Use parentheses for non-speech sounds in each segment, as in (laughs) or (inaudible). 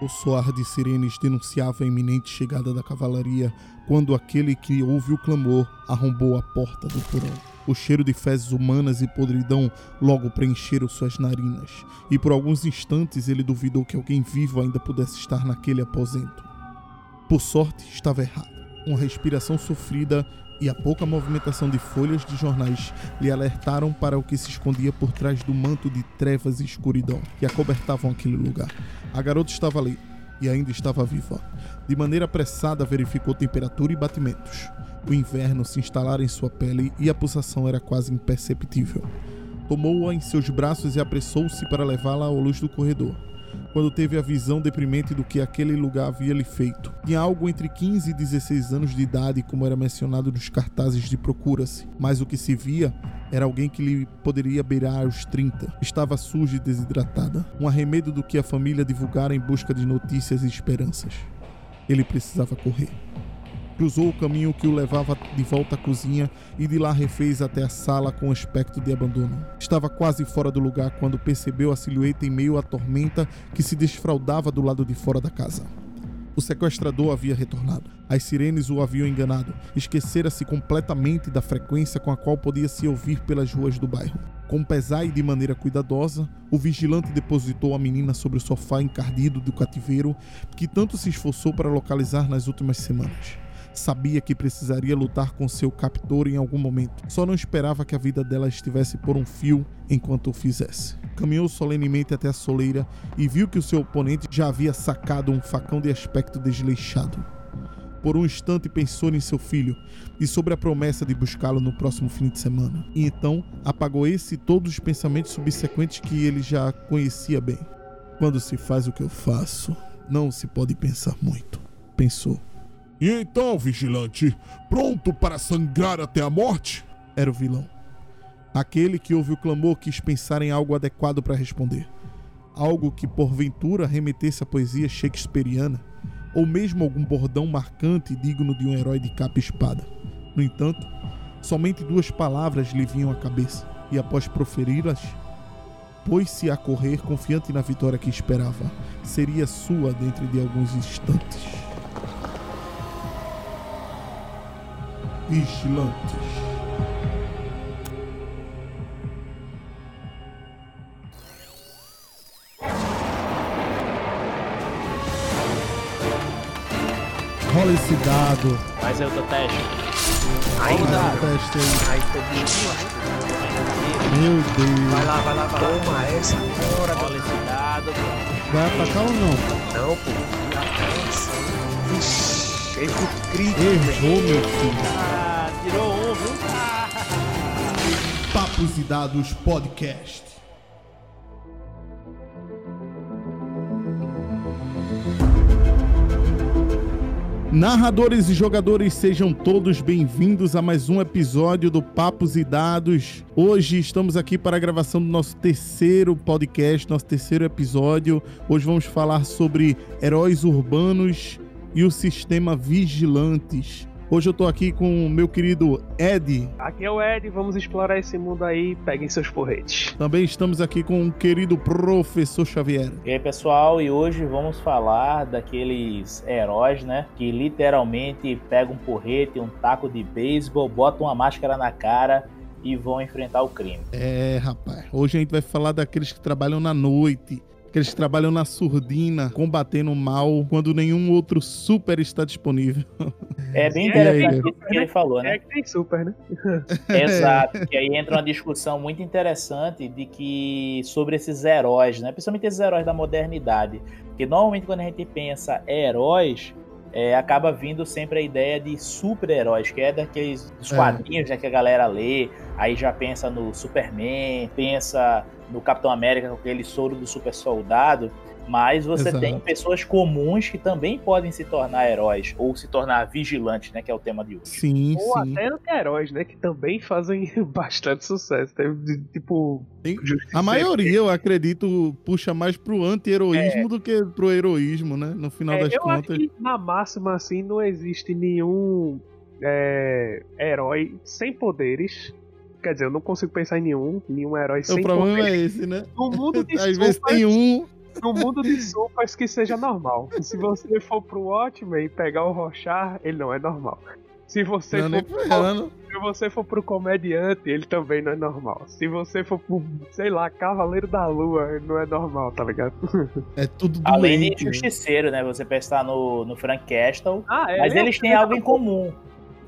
O soar de sirenes denunciava a iminente chegada da cavalaria quando aquele que ouve o clamor arrombou a porta do porão. O cheiro de fezes humanas e podridão logo preencheram suas narinas, e por alguns instantes ele duvidou que alguém vivo ainda pudesse estar naquele aposento. Por sorte, estava errado. Uma respiração sofrida e a pouca movimentação de folhas de jornais lhe alertaram para o que se escondia por trás do manto de trevas e escuridão que acobertavam aquele lugar. A garota estava ali e ainda estava viva. De maneira apressada, verificou temperatura e batimentos. O inverno se instalara em sua pele e a pulsação era quase imperceptível. Tomou-a em seus braços e apressou-se para levá-la à luz do corredor quando teve a visão deprimente do que aquele lugar havia lhe feito. Tinha algo entre 15 e 16 anos de idade, como era mencionado nos cartazes de procura-se, mas o que se via era alguém que lhe poderia beirar os 30. Estava suja e desidratada, um arremedo do que a família divulgara em busca de notícias e esperanças. Ele precisava correr cruzou o caminho que o levava de volta à cozinha e de lá refez até a sala com aspecto de abandono. Estava quase fora do lugar quando percebeu a silhueta em meio à tormenta que se desfraldava do lado de fora da casa. O sequestrador havia retornado. As sirenes o haviam enganado. Esquecera-se completamente da frequência com a qual podia se ouvir pelas ruas do bairro. Com pesar e de maneira cuidadosa, o vigilante depositou a menina sobre o sofá encardido do cativeiro que tanto se esforçou para localizar nas últimas semanas. Sabia que precisaria lutar com seu captor em algum momento. Só não esperava que a vida dela estivesse por um fio enquanto o fizesse. Caminhou solenemente até a soleira e viu que o seu oponente já havia sacado um facão de aspecto desleixado. Por um instante pensou em seu filho e sobre a promessa de buscá-lo no próximo fim de semana. E então apagou esse e todos os pensamentos subsequentes que ele já conhecia bem. Quando se faz o que eu faço, não se pode pensar muito, pensou. E então, vigilante, pronto para sangrar até a morte? Era o vilão. Aquele que ouve o clamor quis pensar em algo adequado para responder. Algo que porventura remetesse à poesia shakespeariana, ou mesmo algum bordão marcante digno de um herói de capa e espada. No entanto, somente duas palavras lhe vinham à cabeça, e após proferi-las, pôs-se a correr confiante na vitória que esperava. Seria sua dentro de alguns instantes. Vigilantes. Rola esse dado. Aí o teu teste. O teste aí. Meu Deus. Vai lá, vai lá, vai lá. Toma essa agora. Rola esse dado. Vai atacar ou não? Não, pô. Vixe. Erro crítico. Errou, meu filho. Ah, tirou um, viu? Ah. Papos e Dados Podcast. Narradores e jogadores, sejam todos bem-vindos a mais um episódio do Papos e Dados. Hoje estamos aqui para a gravação do nosso terceiro podcast, nosso terceiro episódio. Hoje vamos falar sobre heróis urbanos e o sistema Vigilantes. Hoje eu tô aqui com o meu querido Ed. Aqui é o Ed, vamos explorar esse mundo aí, peguem seus porretes. Também estamos aqui com o querido professor Xavier. E aí, pessoal, e hoje vamos falar daqueles heróis, né? Que literalmente pegam um porrete, um taco de beisebol, botam uma máscara na cara e vão enfrentar o crime. É, rapaz. Hoje a gente vai falar daqueles que trabalham na noite, que eles trabalham na surdina, combatendo o mal, quando nenhum outro super está disponível. É bem (laughs) E interessante isso que ele falou, né? É que tem super, né? (laughs) Exato, que aí entra uma discussão muito interessante de que sobre esses heróis, né? Principalmente esses heróis da modernidade. Porque normalmente quando a gente pensa heróis, é, acaba vindo sempre a ideia de super-heróis, que é daqueles dos É. quadrinhos né, que a galera lê, aí já pensa no Superman, pensa no Capitão América com aquele soro do super soldado. Mas você Exato. tem pessoas comuns que também podem se tornar heróis, ou se tornar vigilantes, né? Que é o tema de hoje. Sim, Ou sim. até anti-heróis, né? Que também fazem (laughs) bastante sucesso. Tipo... A maioria, eu acredito, puxa mais pro anti-heroísmo É. do que pro heroísmo, né? No final É, das eu acho contas. que na máxima, assim, não existe nenhum é, herói sem poderes. Quer dizer, eu não consigo pensar em nenhum, nenhum herói O sem problema poderes. é esse, né? No mundo de (laughs) Às vezes tem um. no mundo de sopas que seja normal. Se você for pro Watchmen e pegar o Rochar, ele não é normal. Se você, Não, for, ferrando. se você for pro comediante, ele também não é normal. Se você for pro, sei lá, Cavaleiro da Lua, ele não é normal, tá ligado? (laughs) É tudo Além de doente. né? justiceiro, né? Você pensar no, no Frank Castle. Ah, é, Mas ele é eles têm algo em comum.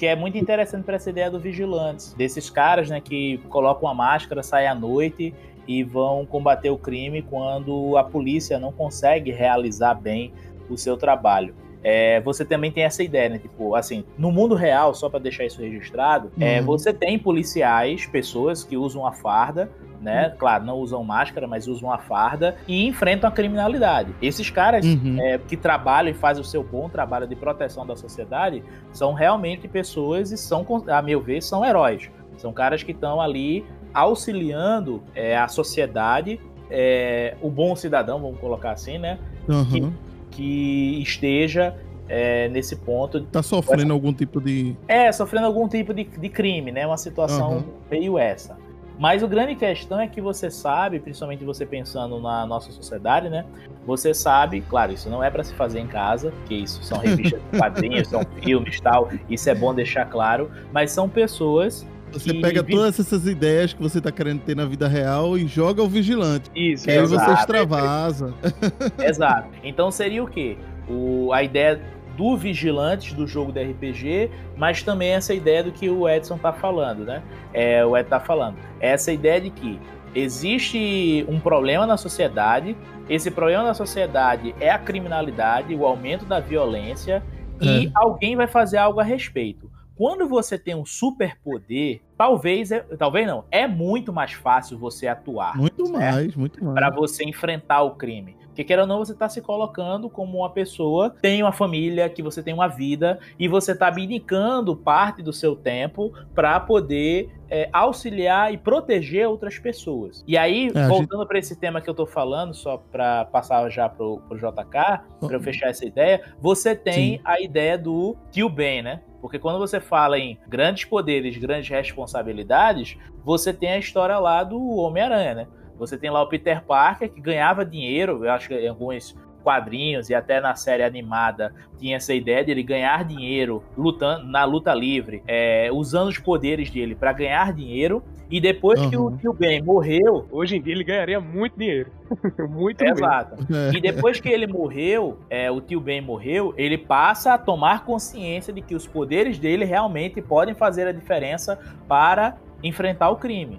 Que é muito interessante para essa ideia do vigilantes. Desses caras, né, que colocam uma máscara, saem à noite e vão combater o crime quando a polícia não consegue realizar bem o seu trabalho. É, você também tem essa ideia, né? Tipo, assim, no mundo real, só para deixar isso registrado, é, Uhum. você tem policiais, pessoas que usam a farda, né? Claro, não usam máscara, mas usam a farda e enfrentam a criminalidade. Esses caras Uhum. é, que trabalham e fazem o seu bom trabalho de proteção da sociedade são realmente pessoas e são, a meu ver, são heróis. São caras que estão ali auxiliando é, a sociedade, é, o bom cidadão, vamos colocar assim, né? Aham. Que esteja é, nesse ponto. Tá sofrendo algum tipo de. É, sofrendo algum tipo de, de crime, né? Uma situação Uhum. meio essa. Mas o grande questão é que você sabe, principalmente você pensando na nossa sociedade, né? Você sabe, claro, isso não é para se fazer em casa, que isso são revistas de quadrinhos, (laughs) são filmes e tal, isso é bom deixar claro, mas são pessoas Você pega todas essas ideias que você tá querendo ter na vida real e joga o vigilante. Isso, Que aí você extravasa. (laughs) Exato. Então seria o quê? O, a ideia do Vigilantes do jogo de RPG, mas também essa ideia do que o Edson tá falando, né? É, o Ed tá falando. Essa ideia de que existe um problema na sociedade, esse problema na sociedade é a criminalidade, o aumento da violência, e É. alguém vai fazer algo a respeito. Quando você tem um superpoder, talvez, é, talvez não, é muito mais fácil você atuar Muito certo? mais, muito mais. para você enfrentar o crime. Porque queira ou não, você está se colocando como uma pessoa, tem uma família, que você tem uma vida, e você está abdicando parte do seu tempo para poder é, auxiliar e proteger outras pessoas. E aí, É, voltando para esse tema que eu tô falando, só para passar já pro, pro JK, para eu fechar essa ideia, você tem Sim. a ideia do o bem, né? Porque quando você fala em grandes poderes, grandes responsabilidades, você tem a história lá do Homem-Aranha, né? Você tem lá o Peter Parker que ganhava dinheiro, eu acho que em alguns quadrinhos e até na série animada tinha essa ideia de ele ganhar dinheiro lutando na luta livre, é, usando os poderes dele para ganhar dinheiro. E depois que o Uhum. Tio Ben morreu, Hoje em dia ele ganharia muito dinheiro. (laughs) muito mesmo. exato. É. E depois que ele morreu, é, o tio Ben morreu, ele passa a tomar consciência de que os poderes dele realmente podem fazer a diferença para enfrentar o crime.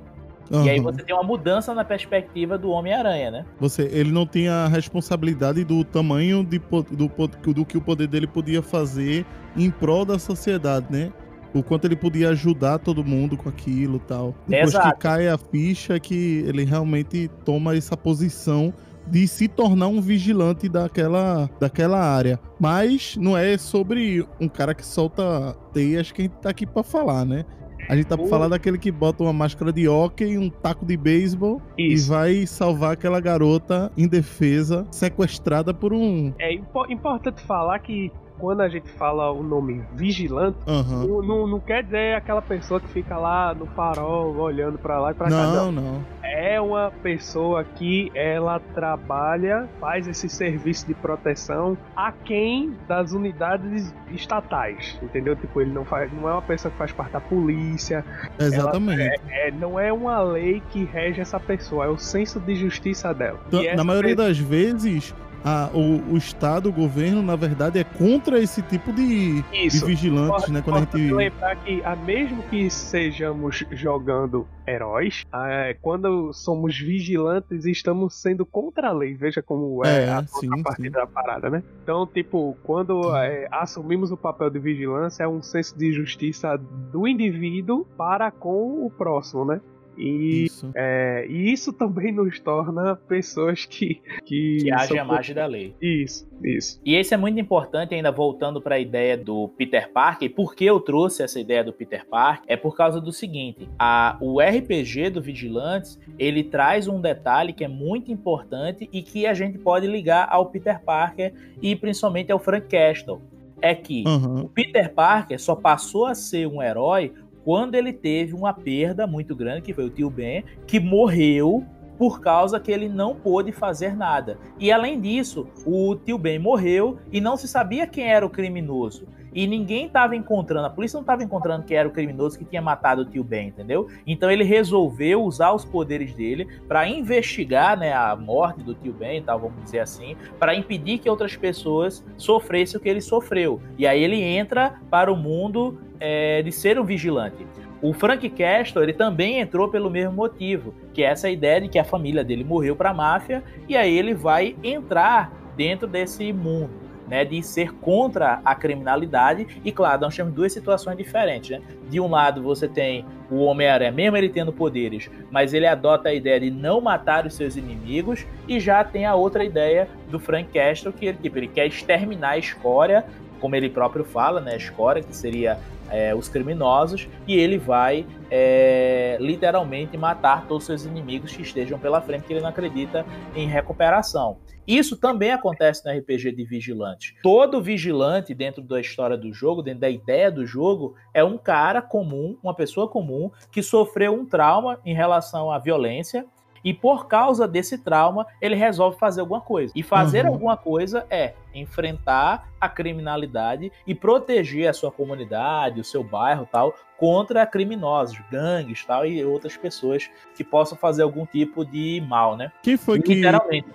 E aí você tem uma mudança na perspectiva do Homem-Aranha, né? Você, ele não tem a responsabilidade do tamanho de, do, po- do que o poder dele podia fazer em prol da sociedade, né? O quanto ele podia ajudar todo mundo com aquilo e tal. Depois Exato. que cai a ficha, que ele realmente toma essa posição de se tornar um vigilante daquela, daquela área. Mas não é sobre um cara que solta teias que a gente tá aqui pra falar, né? A gente tá pra O- falar daquele que bota uma máscara de hockey, um taco de beisebol e vai salvar aquela garota indefesa, sequestrada por um. É impo- importante falar que quando a gente fala o nome vigilante, Aham. não, não- não quer dizer aquela pessoa que fica lá no farol olhando pra lá e pra cá. Não, não. É uma pessoa que ela trabalha, faz esse serviço de proteção a quem das unidades estatais, entendeu? Tipo, ele não faz, não é uma pessoa que faz parte da polícia, Exatamente. é, não é uma lei que rege essa pessoa, é o senso de justiça dela. Então, na maioria pessoa- das vezes, a- o, o Estado, o governo, na verdade, é contra esse tipo de, de vigilantes, né? Quando a gente. lembrar que, a mesmo que sejamos jogando heróis, é, quando somos vigilantes, estamos sendo contra a lei. Veja como é, É, a contrapartida sim. da parada, né? Então, tipo, quando é, assumimos o papel de vigilância, é um senso de justiça do indivíduo para com o próximo, né? E, Isso. é, e isso também nos torna pessoas que. Que, Que age a margem da lei. Isso, isso. E esse é muito importante, ainda voltando para a ideia do Peter Parker. E por que eu trouxe essa ideia do Peter Parker? É por causa do seguinte: a, o RPG do Vigilantes ele traz um detalhe que é muito importante e que a gente pode ligar ao Peter Parker e principalmente ao Frank Castle. É que Aham. o Peter Parker só passou a ser um herói quando ele teve uma perda muito grande, que foi o tio Ben, que morreu por causa que ele não pôde fazer nada. E além disso, o tio Ben morreu e não se sabia quem era o criminoso. E ninguém estava encontrando, a polícia não estava encontrando quem era o criminoso que tinha matado o tio Ben, entendeu? Então ele resolveu usar os poderes dele para investigar né, a morte do tio Ben, tal, vamos dizer assim, para impedir que outras pessoas sofressem o que ele sofreu. E aí ele entra para o mundo é, de ser um vigilante. O Frank Castle ele também entrou pelo mesmo motivo, que é essa ideia de que a família dele morreu para a máfia e aí ele vai entrar dentro desse mundo né, de ser contra a criminalidade. E claro, nós temos duas situações diferentes. Né? De um lado, você tem o Homem-Aranha, mesmo ele tendo poderes, mas ele adota a ideia de não matar os seus inimigos. E já tem a outra ideia do Frank Castle, que ele, tipo, ele quer exterminar a escória, como ele próprio fala, né, a escória, que seria é, os criminosos, e ele vai é, literalmente matar todos os seus inimigos que estejam pela frente, que ele não acredita em recuperação. Isso também acontece no RPG de vigilante. Todo vigilante dentro da história do jogo, dentro da ideia do jogo, é um cara comum, uma pessoa comum que sofreu um trauma em relação à violência e por causa desse trauma, ele resolve fazer alguma coisa. E fazer uhum. alguma coisa é enfrentar a criminalidade e proteger a sua comunidade, o seu bairro tal, contra criminosos, gangues tal, e outras pessoas que possam fazer algum tipo de mal, né? Quem foi que,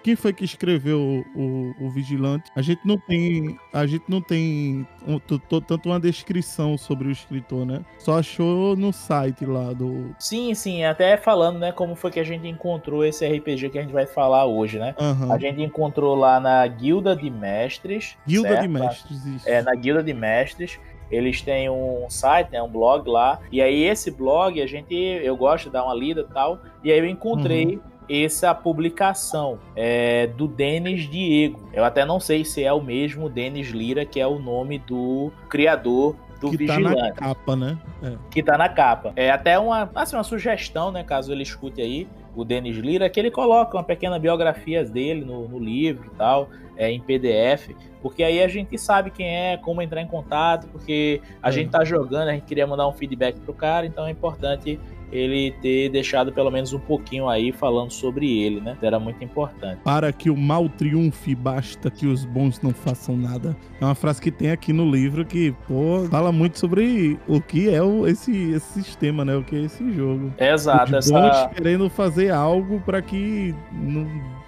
quem foi que escreveu o, o, Vigilante? A gente não tem, a gente não tem um, tanto uma descrição sobre o escritor, né? Só achou no site lá do... Sim, sim, até falando, né, como foi que a gente encontrou esse RPG que a gente vai falar hoje, né? Uhum. A gente encontrou lá na Guilda de Mestres, Mestres. Guilda certo? de Mestres, isso. É, na Guilda de Mestres. Eles têm um site, né, um blog lá. E aí esse blog, a gente, eu gosto de dar uma lida e tal. E aí eu encontrei uhum. essa publicação é, do Denis Diego. Eu até não sei se é o mesmo Denis Lira, que é o nome do criador do que vigilante. Tá na capa, né? É. Que tá na capa. É até uma, assim, uma sugestão, né? Caso ele escute aí, o Denis Lira, que ele coloca uma pequena biografia dele no, no livro e tal é, em PDF, porque aí a gente sabe quem é, como entrar em contato, porque a é. gente tá jogando, a gente queria mandar um feedback pro cara, então é importante ele ter deixado pelo menos um pouquinho aí falando sobre ele, né? Era muito importante. Para que o mal triunfe, basta que os bons não façam nada. É uma frase que tem aqui no livro que, pô, fala muito sobre o que é o, esse, esse sistema, né? O que é esse jogo. Exato. Os bons essa... querendo fazer algo para que não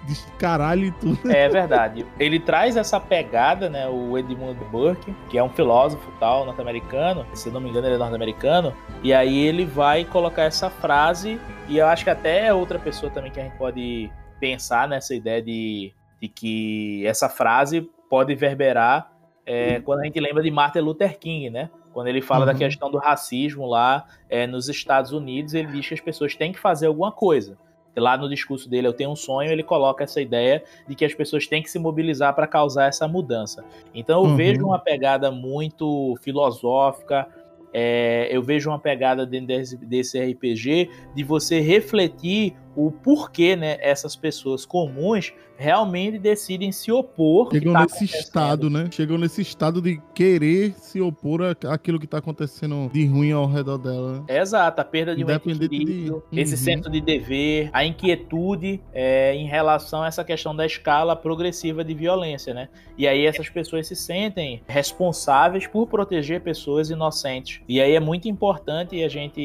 descaralhe tudo. É verdade. Ele traz essa pegada, né? O Edmund Burke, que é um filósofo tal, norte-americano. Se não me engano, ele é norte-americano. E aí ele vai colocar essa frase, e eu acho que até é outra pessoa também que a gente pode pensar nessa ideia de, de que essa frase pode verberar é, quando a gente lembra de Martin Luther King, né? Quando ele fala uhum. da questão do racismo lá é, nos Estados Unidos, ele diz que as pessoas têm que fazer alguma coisa. Lá no discurso dele, Eu Tenho um Sonho, ele coloca essa ideia de que as pessoas têm que se mobilizar para causar essa mudança. Então eu uhum. vejo uma pegada muito filosófica, é, eu vejo uma pegada dentro desse, desse RPG de você refletir o porquê né, essas pessoas comuns realmente decidem se opor. Chegam tá nesse estado, né? Chegam nesse estado de querer se opor àquilo que está acontecendo de ruim ao redor dela. Exato, a perda de um equilíbrio, de... esse uhum. senso de dever, a inquietude é, em relação a essa questão da escala progressiva de violência, né? E aí essas pessoas se sentem responsáveis por proteger pessoas inocentes. E aí é muito importante a gente,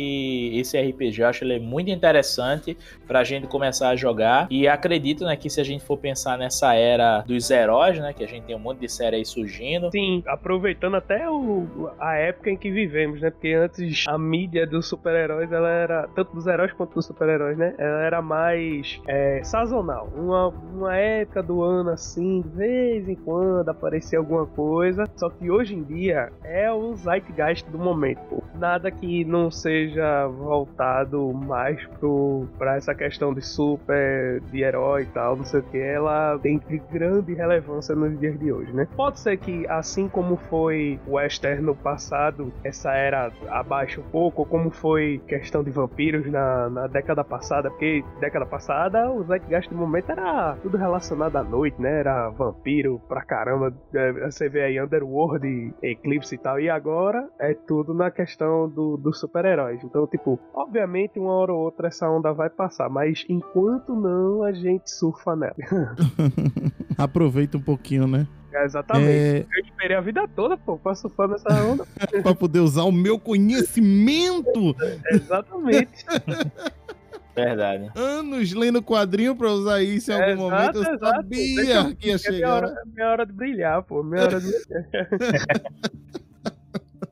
esse RPG, eu acho ele é muito interessante para a gente começar a jogar. E acredito né, que se a gente for pensar nessa era dos heróis, né? Que a gente tem um monte de série aí surgindo. Sim, aproveitando até o, a época em que vivemos, né? Porque antes a mídia dos super-heróis, ela era, tanto dos heróis quanto dos super-heróis, né? Ela era mais é, sazonal. Uma, uma época do ano assim, de vez em quando aparecia alguma coisa. Só que hoje em dia é o zeitgeist do momento. Nada que não seja voltado mais pro, pra essa questão de super, de herói e tal, não sei o que ela tem grande relevância nos dias de hoje, né? Pode ser que, assim como foi o Western no passado, essa era abaixo um pouco, ou como foi questão de vampiros na, na década passada, porque década passada o Zeitgeist do momento era tudo relacionado à noite, né? Era vampiro pra caramba. É, você vê aí Underworld, Eclipse e tal, e agora é tudo na questão questão do, dos super-heróis. Então, tipo, obviamente uma hora ou outra essa onda vai passar, mas enquanto não, a gente surfa nela. (laughs) Aproveita um pouquinho, né? É, exatamente. É, Eu esperei a vida toda, pô, pra surfar nessa onda. (laughs) pra poder usar o meu conhecimento. exatamente. (laughs) Verdade. Anos lendo quadrinho pra usar isso em algum É, momento. Eu exato, exato. sabia Deixa- que ia É minha chegar. hora, é minha hora de brilhar, pô. Minha hora de brilhar.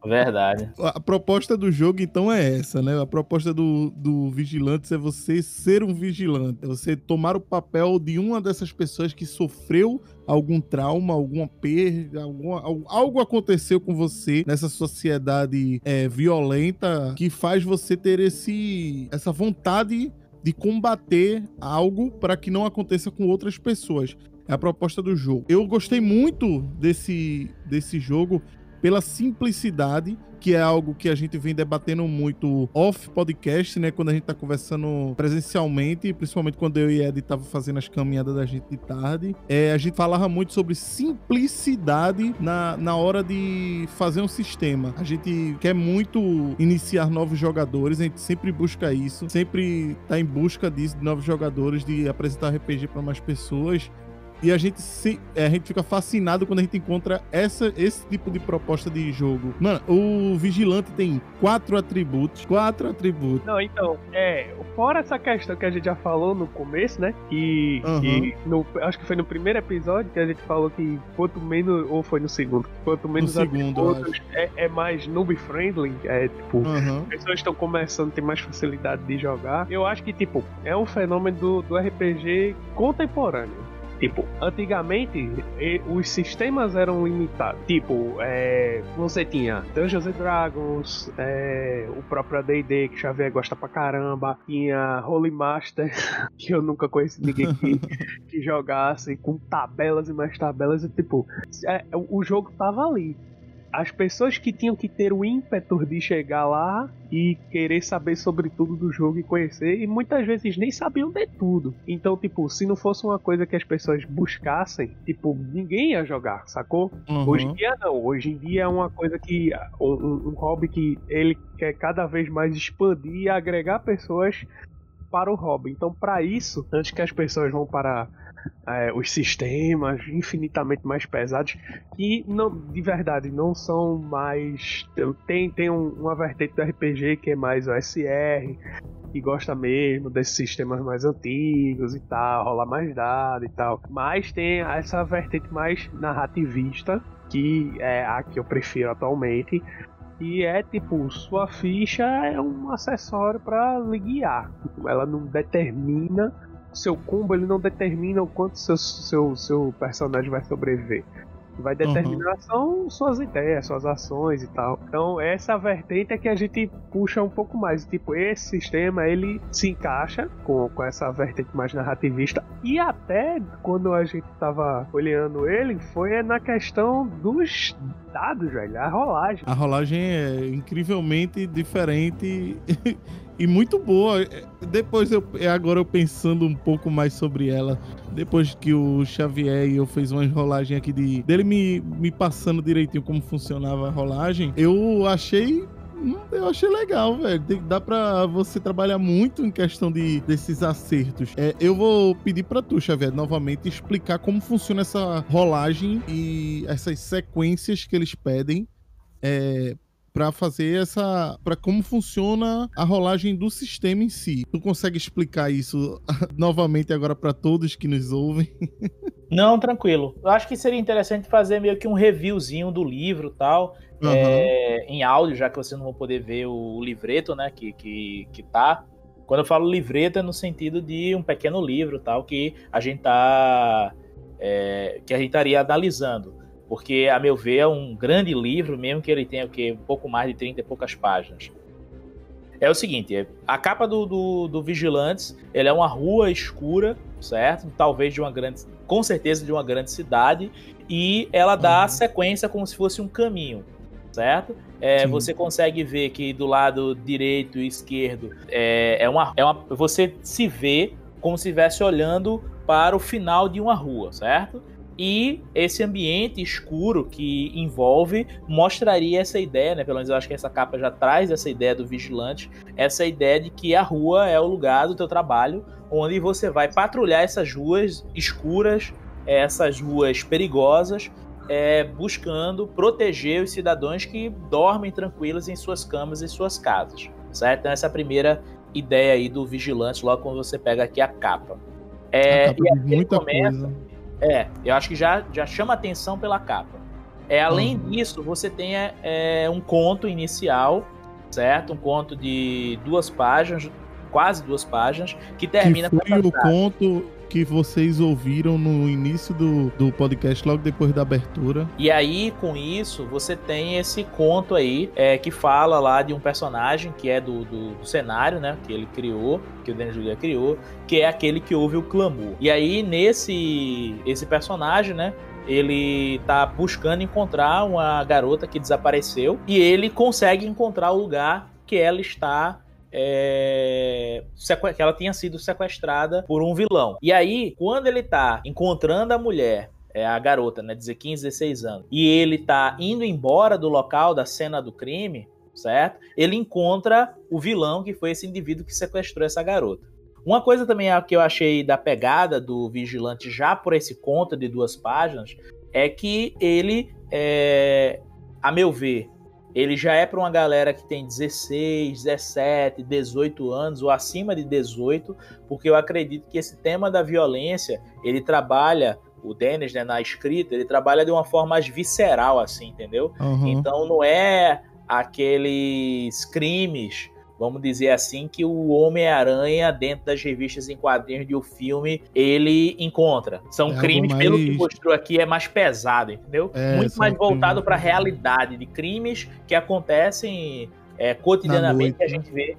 Verdade. A proposta do jogo, então, é essa, né? A proposta do, do Vigilantes é você ser um vigilante. É você tomar o papel de uma dessas pessoas que sofreu algum trauma, alguma perda, alguma, al- algo aconteceu com você nessa sociedade é, violenta que faz você ter esse, essa vontade de combater algo para que não aconteça com outras pessoas. É a proposta do jogo. Eu gostei muito desse, desse jogo pela simplicidade, que é algo que a gente vem debatendo muito off podcast, né? Quando a gente tá conversando presencialmente, principalmente quando eu e Ed tava fazendo as caminhadas da gente de tarde. É, a gente falava muito sobre simplicidade na, na hora de fazer um sistema. A gente quer muito iniciar novos jogadores, a gente sempre busca isso, sempre tá em busca disso, de novos jogadores, de apresentar RPG para mais pessoas. E a gente, se, é, a gente fica fascinado quando a gente encontra essa, esse tipo de proposta de jogo. Mano, o Vigilante tem quatro atributos. Quatro atributos. Não, então, é, fora essa questão que a gente já falou no começo, né? Que, Aham. que no, acho que foi no primeiro episódio que a gente falou que quanto menos, ou foi no segundo, quanto menos eu atributos é, é mais noob friendly, é tipo, Aham. pessoas estão começando a ter mais facilidade de jogar. Eu acho que, tipo, é um fenômeno do, do RPG contemporâneo. Tipo, antigamente os sistemas eram limitados. Tipo, é, você tinha Dungeons and Dragons, é, o próprio AD&D que Xavier gosta pra caramba, tinha Holy Master, (laughs) que eu nunca conheci ninguém que, (laughs) que jogasse, com tabelas e mais tabelas, e tipo, é, o o jogo tava ali as pessoas que tinham que ter o ímpeto de chegar lá e querer saber sobre tudo do jogo e conhecer, e muitas vezes nem sabiam de tudo. Então, tipo, se não fosse uma coisa que as pessoas buscassem, tipo, ninguém ia jogar, sacou? Uhum. Hoje em dia não, hoje em dia é uma coisa que. Um, um- um hobby que ele quer cada vez mais expandir e agregar pessoas para o hobby. Então, para isso, antes que as pessoas vão para é, os sistemas infinitamente mais pesados, que não, de verdade não são mais. Tem, tem um- uma vertente do RPG que é mais OSR, que gosta mesmo desses sistemas mais antigos e tal, rolar mais dado e tal. Mas tem essa vertente mais narrativista, que é a que eu prefiro atualmente. E é tipo, sua ficha é um acessório para guiar. Tipo, Ela não determina seu combo, ele não determina o quanto seu, seu, seu personagem vai sobreviver. Vai determinar são suas ideias, suas ações e tal. Então essa vertente é que a gente puxa um pouco mais. Tipo, esse sistema ele se encaixa com, com essa vertente mais narrativista. E até quando a gente tava olhando ele, foi na questão dos dados, velho. A rolagem. A rolagem é incrivelmente diferente (laughs) e muito boa. Depois eu é agora eu pensando um pouco mais sobre ela, depois que o Xavier e eu fez uma rolagem aqui de dele me, me passando direitinho como funcionava a rolagem, eu achei hum, eu achei legal, velho. Dá pra você trabalhar muito em questão de, desses acertos. É, eu vou pedir pra tu, Xavier, novamente explicar como funciona essa rolagem e essas sequências que eles pedem é, para fazer essa, para como funciona a rolagem do sistema em si. Tu consegue explicar isso (laughs) novamente agora para todos que nos ouvem? (laughs) Não, tranquilo. Eu acho que seria interessante fazer meio que um reviewzinho do livro e tal. Aham. é, em áudio, já que vocês não vão poder ver o livreto, né, que, que, que tá. Quando eu falo livreto é no sentido de um pequeno livro tal, que a gente tá. é, que a gente estaria analisando. Porque, a meu ver, é um grande livro, mesmo que ele tenha o quê? um pouco mais de 30 e poucas páginas. É o seguinte, a capa do, do, do Vigilantes, ele é uma rua escura, certo? Talvez de uma grande, com certeza de uma grande cidade, e ela dá Uhum. sequência como se fosse um caminho, certo? É, você consegue ver que do lado direito e esquerdo é, é, uma, é uma. Você se vê como se estivesse olhando para o final de uma rua, certo? E esse ambiente escuro que envolve mostraria essa ideia, né? Pelo menos eu acho que essa capa já traz essa ideia do vigilante, essa ideia de que a rua é o lugar do teu trabalho, onde você vai patrulhar essas ruas escuras, essas ruas perigosas, é, buscando proteger os cidadãos que dormem tranquilos em suas camas e suas casas, certo? Então essa é a primeira ideia aí do vigilante, logo quando você pega aqui a capa. É, a capa e aqui ele muita começa- coisa. É, eu acho que já, já chama atenção pela capa. É, além Uhum. disso, você tem é, um conto inicial, certo? Um conto de duas páginas, quase duas páginas, que termina que com foi essa o conto que vocês ouviram no início do, do podcast, logo depois da abertura. E aí, com isso, você tem esse conto aí é, que fala lá de um personagem que é do, do, do cenário, né? Que ele criou, que o Denis Julia criou, que é aquele que ouve o clamor. E aí, nesse esse personagem, né? Ele tá buscando encontrar uma garota que desapareceu e ele consegue encontrar o lugar que ela está é, que ela tinha sido sequestrada por um vilão. E aí, quando ele tá encontrando a mulher, é, a garota, né, dizer 15, 16 anos, e ele tá indo embora do local da cena do crime, certo? Ele encontra o vilão que foi esse indivíduo que sequestrou essa garota. Uma coisa também que eu achei da pegada do Vigilante já por esse conto de duas páginas é que ele, é, a meu ver, ele já é para uma galera que tem 16, 17, 18 anos ou acima de 18, porque eu acredito que esse tema da violência, ele trabalha, o Dennis, né, na escrita, ele trabalha de uma forma mais visceral, assim, entendeu? Aham. Então não é aqueles crimes, vamos dizer assim, que o Homem-Aranha, dentro das revistas em quadrinhos de o filme, ele encontra. São É crimes, pelo que mais- mostrou aqui, é mais pesado, entendeu? É, Muito mais voltado para a realidade de crimes que acontecem é, cotidianamente, Na que a gente vê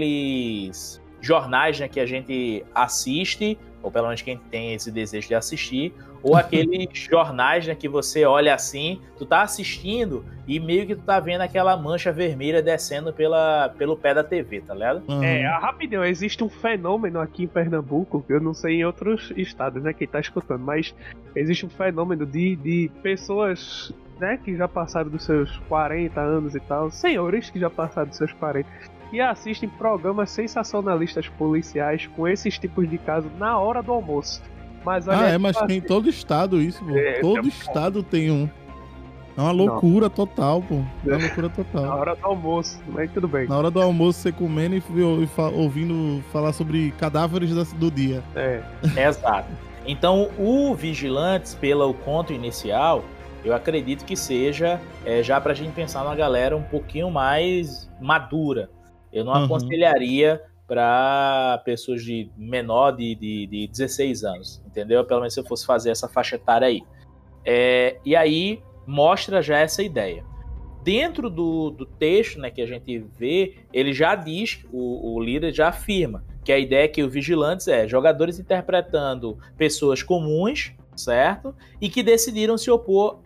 aqueles jornais né, que a gente assiste, ou pelo menos quem tem esse desejo de assistir, ou aqueles (laughs) jornais né, que você olha assim, tu tá assistindo e meio que tu tá vendo aquela mancha vermelha descendo pela, pelo pé da TV, tá ligado? Aham. É, rapidinho, existe um fenômeno aqui em Pernambuco, que eu não sei em outros estados, né, quem tá escutando, mas existe um fenômeno de, de pessoas, né, que já passaram dos seus 40 anos e tal, senhores que já passaram dos seus 40, e assistem programas sensacionalistas policiais com esses tipos de casos na hora do almoço. Mas olha Ah, é, mas tem em todo estado isso, pô. É, todo tem- estado tem um. É uma loucura total, pô. É uma loucura (laughs) na total. hora do almoço, mas tudo bem. Na hora do almoço, você comendo e, ouvindo falar sobre cadáveres do dia. É, (laughs) Exato. Então, o Vigilantes, pelo conto inicial, eu acredito que seja é, já pra gente pensar numa galera um pouquinho mais madura. Eu não Uhum. aconselharia para pessoas de menor de, de, de 16 anos, entendeu? Pelo menos se eu fosse fazer essa faixa etária aí. É, e aí mostra já essa ideia. Dentro do, do texto né, que a gente vê, ele já diz, o, o líder já afirma, que a ideia é que o Vigilantes é jogadores interpretando pessoas comuns, certo? E que decidiram se opor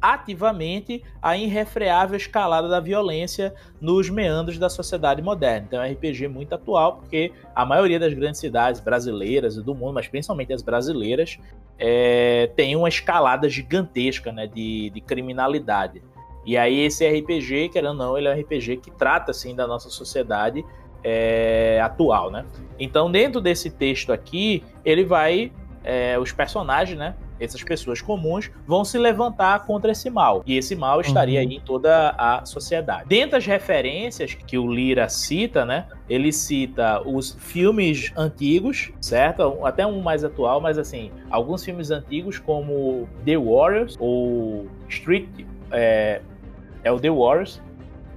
ativamente à irrefreável escalada da violência nos meandros da sociedade moderna. Então é um RPG muito atual, porque a maioria das grandes cidades brasileiras e do mundo, mas principalmente as brasileiras, é, tem uma escalada gigantesca né, de, de criminalidade. E aí esse RPG, querendo ou não, ele é um RPG que trata assim da nossa sociedade é, atual, né? Então dentro desse texto aqui, ele vai é, os personagens, né? Essas pessoas comuns vão se levantar contra esse mal. E esse mal estaria Uhum. aí em toda a sociedade. Dentre as referências que o Lira cita, né? Ele cita os filmes antigos, certo? Até um mais atual, mas assim, alguns filmes antigos como The Warriors ou Street. É, é o The Warriors.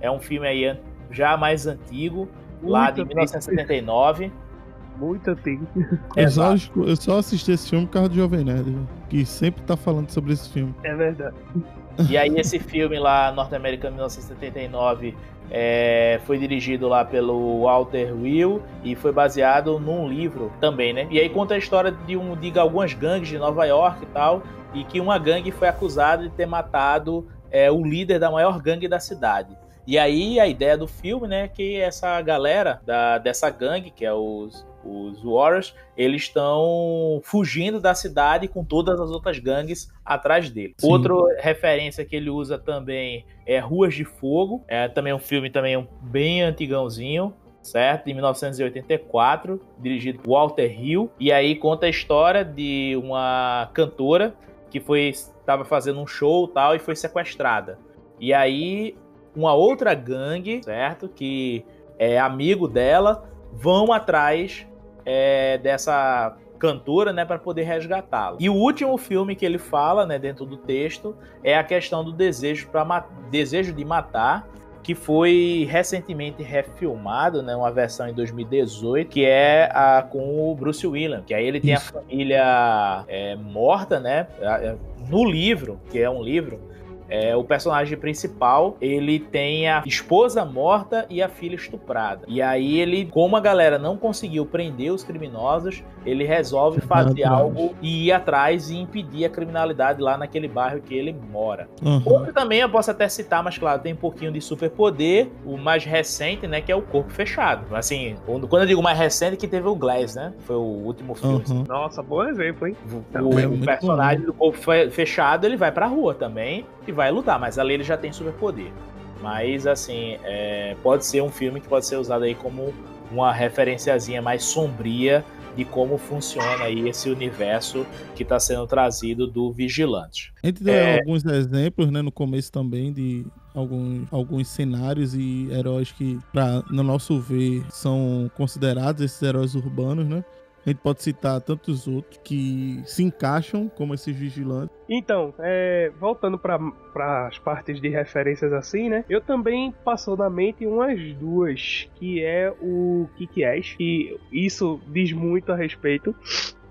É um filme aí já mais antigo, lá de Muito 1979. Muito antigo. Eu só, eu só assisti esse filme por causa do Jovem Nerd, que sempre tá falando sobre esse filme. É verdade. E aí esse filme lá, norte-americano, 1979, é, foi dirigido lá pelo Walter Will e foi baseado num livro também, né? E aí conta a história de, um, de algumas gangues de Nova York e tal, e que uma gangue foi acusada de ter matado é, o líder da maior gangue da cidade. E aí a ideia do filme, né, é que essa galera da, dessa gangue, que é os os Warriors, eles estão fugindo da cidade com todas as outras gangues atrás dele. Sim. Outra referência que ele usa também é Ruas de Fogo, é também um filme também um bem antigãozinho, certo? De 1984, dirigido por Walter Hill, e aí conta a história de uma cantora que foi estava fazendo um show tal e foi sequestrada. E aí uma outra gangue, certo? Que é amigo dela, vão atrás é, dessa cantora, né, para poder resgatá-la. E o último filme que ele fala, né, dentro do texto, é a questão do desejo para desejo de matar, que foi recentemente refilmado, né, uma versão em 2018, que é a com o Bruce Williams, que aí ele tem Isso. a família é, morta, né, no livro, que é um livro, é, o personagem principal, ele tem a esposa morta e a filha estuprada. E aí ele, como a galera não conseguiu prender os criminosos, ele resolve Vai fazer algo e ir atrás e impedir a criminalidade lá naquele bairro que ele mora. Aham. Outro também eu posso até citar, mas claro, tem um pouquinho de superpoder, o mais recente, né, que é o Corpo Fechado. Assim, quando eu digo mais recente, que teve o Glass, né? Foi o último filme. Aham. Nossa, bom exemplo, hein? O, É o personagem do corpo fe- fechado, ele vai pra rua também e vai lutar, mas ali ele já tem superpoder. Mas, assim, é, pode ser um filme que pode ser usado aí como uma referenciazinha mais sombria de como funciona aí esse universo que está sendo trazido do Vigilante. A gente deu É. alguns exemplos, né, no começo também de alguns, alguns cenários e heróis que, pra, no nosso ver, são considerados esses heróis urbanos, né? A gente pode citar tantos outros que se encaixam como esses vigilantes. Então, é, voltando para as partes de referências assim, né? Eu também passou na mente umas duas, que é o Kick-Ass, que isso diz muito a respeito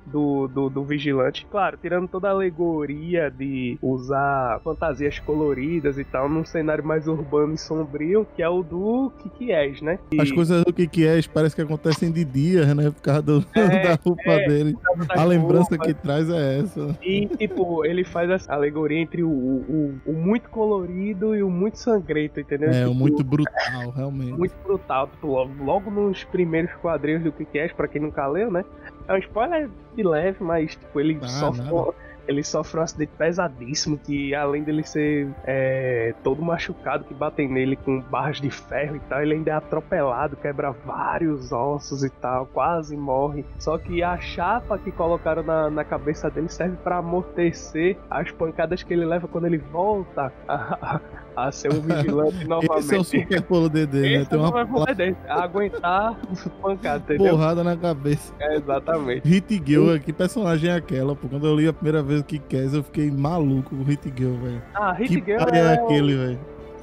do, do, do vigilante. Claro, tirando toda a alegoria de usar fantasias coloridas e tal, num cenário mais urbano e sombrio, que é o do Kick-Ass, né? As coisas do é, parece que acontecem de dia, né? Por causa do- (laughs) da roupa dele. A lembrança que traz é essa. E, tipo, ele faz essa alegoria entre o, o, o muito colorido e o muito sangrento, entendeu? É, Tipo, muito brutal, realmente. muito brutal. Tipo, logo, logo nos primeiros quadrinhos do Kick-Ass, pra quem nunca leu, né? É um spoiler de leve, mas, tipo, ele Ah, sofre... nada. Ele sofre um acidente pesadíssimo que, além dele ser é, todo machucado, que batem nele com barras de ferro e tal, ele ainda é atropelado, quebra vários ossos e tal, quase morre. Só que a chapa que colocaram na, na cabeça dele serve pra amortecer as pancadas que ele leva quando ele volta a, a, ser um vigilante novamente. (laughs) Esse é o super poder dele, né? Tem uma é aguentar pancada, entendeu? porrada na cabeça. É, exatamente. Hit Girl, que personagem é aquela? Pô, quando eu li a primeira vez o que quer, eu fiquei maluco com o Hit Girl, velho. A Hit Que Girl é é o- aquele, velho?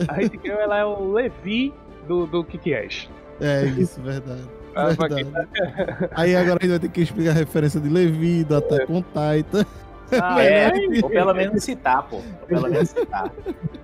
A Hit Girl ela é o Levi do, do Kick-Ass. É isso, verdade. (laughs) Ah, verdade. Aí agora a gente vai ter que explicar a referência de Levi, do Attack on Titan. Ah, É, ou pelo menos citar, pô. Ou pelo menos citar. (laughs)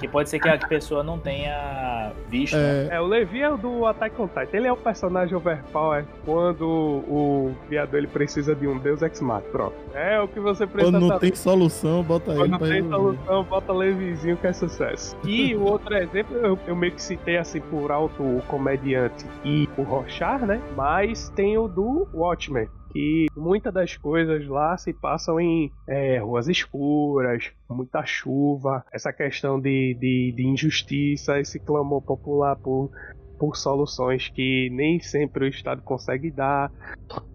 Que pode ser que a pessoa não tenha visto. É, É, o Levi é o do Attack on Titan. Ele é o personagem overpower quando o viado ele precisa de um Deus Ex Machina. Pronto. É o que você precisa quando não saber. tem solução, bota ele Quando pra tem solução, bota Levizinho que é sucesso. (laughs) E o outro exemplo, eu, eu meio que citei assim por alto o comediante e o Rochar, né? Mas tem o do Watchmen. Que muitas das coisas lá se passam em é, ruas escuras, muita chuva, essa questão de, de, de injustiça, esse clamor popular por, por soluções que nem sempre o Estado consegue dar.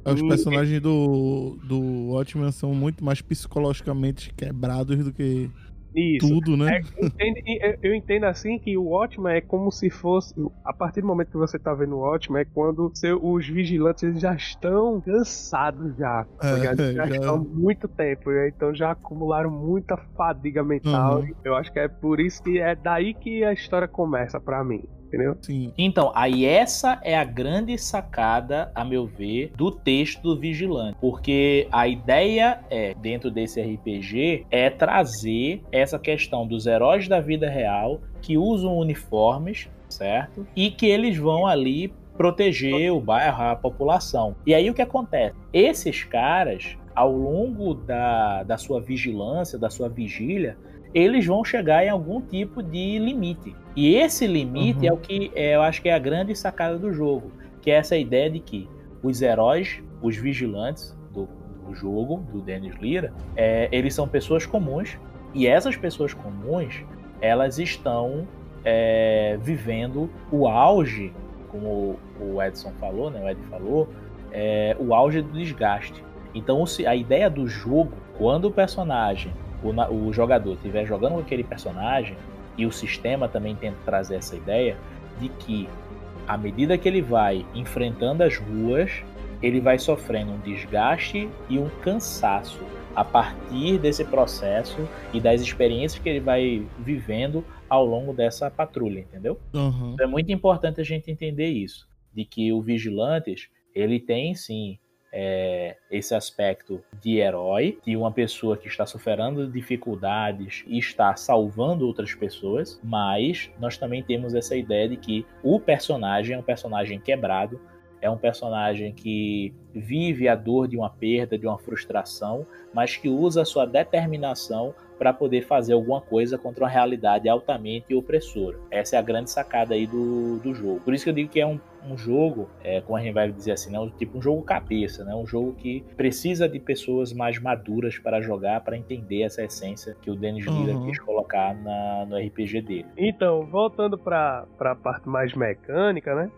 Os E- personagens do, do Watchmen são muito mais psicologicamente quebrados do que Isso. tudo, né? Entende- eu- entendo assim que o Watchmen é como se fosse. A partir do momento que você tá vendo o Watchmen, é quando seu- os vigilantes eles já estão cansados já. tá É, (laughs) já, já- estão há muito tempo. né? Então já acumularam muita fadiga mental. Uhum. Eu acho que é por isso que é daí que a história começa pra mim. Entendeu? Sim. Então, aí essa é a grande sacada, a meu ver, do texto do Vigilante. Porque a ideia é, dentro desse RPG, é trazer essa questão dos heróis da vida real que usam uniformes, certo? E que eles vão ali proteger o bairro, a população. E aí o que acontece? Esses caras, ao longo da, da sua vigilância, da sua vigília, eles vão chegar em algum tipo de limite. E esse limite Uhum. é o que é, eu acho que é a grande sacada do jogo, que é essa ideia de que os heróis, os vigilantes do, do jogo, do Dennis Lira, é, eles são pessoas comuns, e essas pessoas comuns, elas estão é, vivendo o auge, como o Edson falou, né, o Ed falou, é, o auge do desgaste. Então a ideia do jogo, quando o personagem, o, o jogador estiver jogando com aquele personagem, e o sistema também tenta trazer essa ideia de que à medida que ele vai enfrentando as ruas, ele vai sofrendo um desgaste e um cansaço a partir desse processo e das experiências que ele vai vivendo ao longo dessa patrulha, entendeu? Uhum. Então é muito importante a gente entender isso, de que o Vigilantes, ele tem sim é, esse aspecto de herói, de uma pessoa que está sofrendo dificuldades e está salvando outras pessoas, mas nós também temos essa ideia de que o personagem é um personagem quebrado, é um personagem que vive a dor de uma perda, de uma frustração, mas que usa sua determinação para poder fazer alguma coisa contra uma realidade altamente opressora. Essa é a grande sacada aí do, do jogo. Por isso que eu digo que é um, um jogo, é, como a gente vai dizer assim, né, tipo um jogo cabeça, né, um jogo que precisa de pessoas mais maduras para jogar, para entender essa essência que o Dennis Lira Uhum. quis colocar na, no RPG dele. Então, voltando para a parte mais mecânica, né?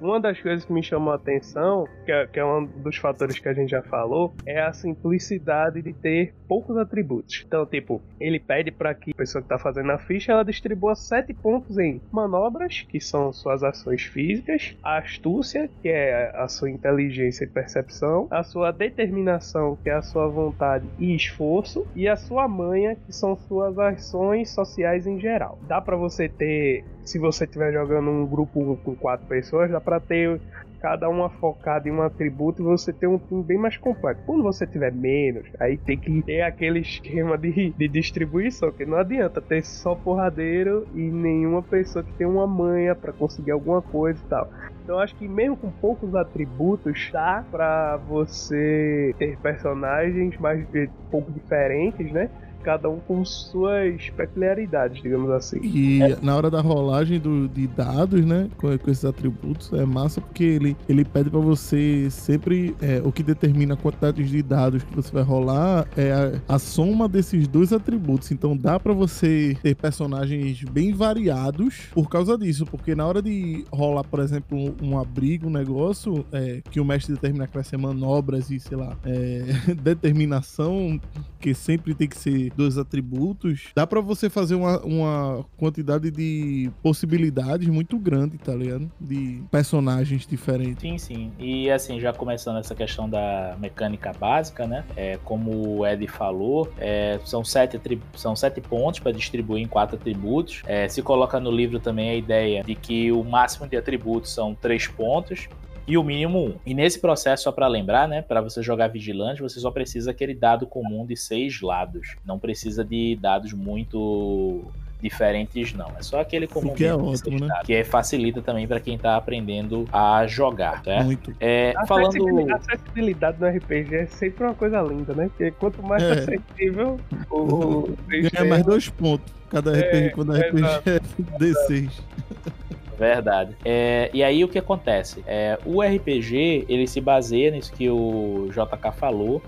Uma das coisas que me chamou a atenção, que é, que é um dos fatores que a gente já falou, é a simplicidade de ter poucos atributos. Então, tipo, ele pede para que a pessoa que está fazendo a ficha ela distribua sete pontos em manobras, que são suas ações físicas, a astúcia, que é a sua inteligência e percepção, a sua determinação, que é a sua vontade e esforço, e a sua manha, que são suas ações sociais em geral. Dá para você ter se você estiver jogando um grupo com quatro pessoas, dá pra ter cada uma focada em um atributo e você ter um time bem mais completo. Quando você tiver menos, aí tem que ter aquele esquema de, de distribuição, que não adianta ter só porradeiro e nenhuma pessoa que tem uma manha para conseguir alguma coisa e tal. Então acho que mesmo com poucos atributos, dá pra você ter personagens mais um pouco diferentes, né? Cada um com suas peculiaridades, digamos assim. E na hora da rolagem do, de dados, né, com, com esses atributos, é massa porque ele, ele pede pra você sempre é, o que determina a quantidade de dados que você vai rolar é a, a soma desses dois atributos. Então dá pra você ter personagens bem variados por causa disso, porque na hora de rolar, por exemplo, um, um abrigo, um negócio é, que o mestre determina que vai ser manobras e sei lá, é, (laughs) determinação, que sempre tem que ser dois atributos, dá pra você fazer uma, uma quantidade de possibilidades muito grande, tá ligado? De personagens diferentes. Sim, sim. E assim, já começando essa questão da mecânica básica, né? É, como o Ed falou, é, são, sete são sete pontos para distribuir em quatro atributos. É, se coloca no livro também a ideia de que o máximo de atributos são três pontos e o mínimo um. E nesse processo, só para lembrar, né, para você jogar vigilante, você só precisa aquele dado comum de seis lados. Não precisa de dados muito diferentes, não. É só aquele comum que é ótimo, seis né? dados, que é, facilita também para quem tá aprendendo a jogar, certo? Muito. É, A falando acessibilidade- a acessibilidade no RPG é sempre uma coisa linda, né? Porque quanto mais É. acessível o, o Ganha mais dois pontos. Cada RPG, quando é RPG é D6. Verdade. É, e aí o que acontece? É, o RPG ele se baseia nisso que o JK falou,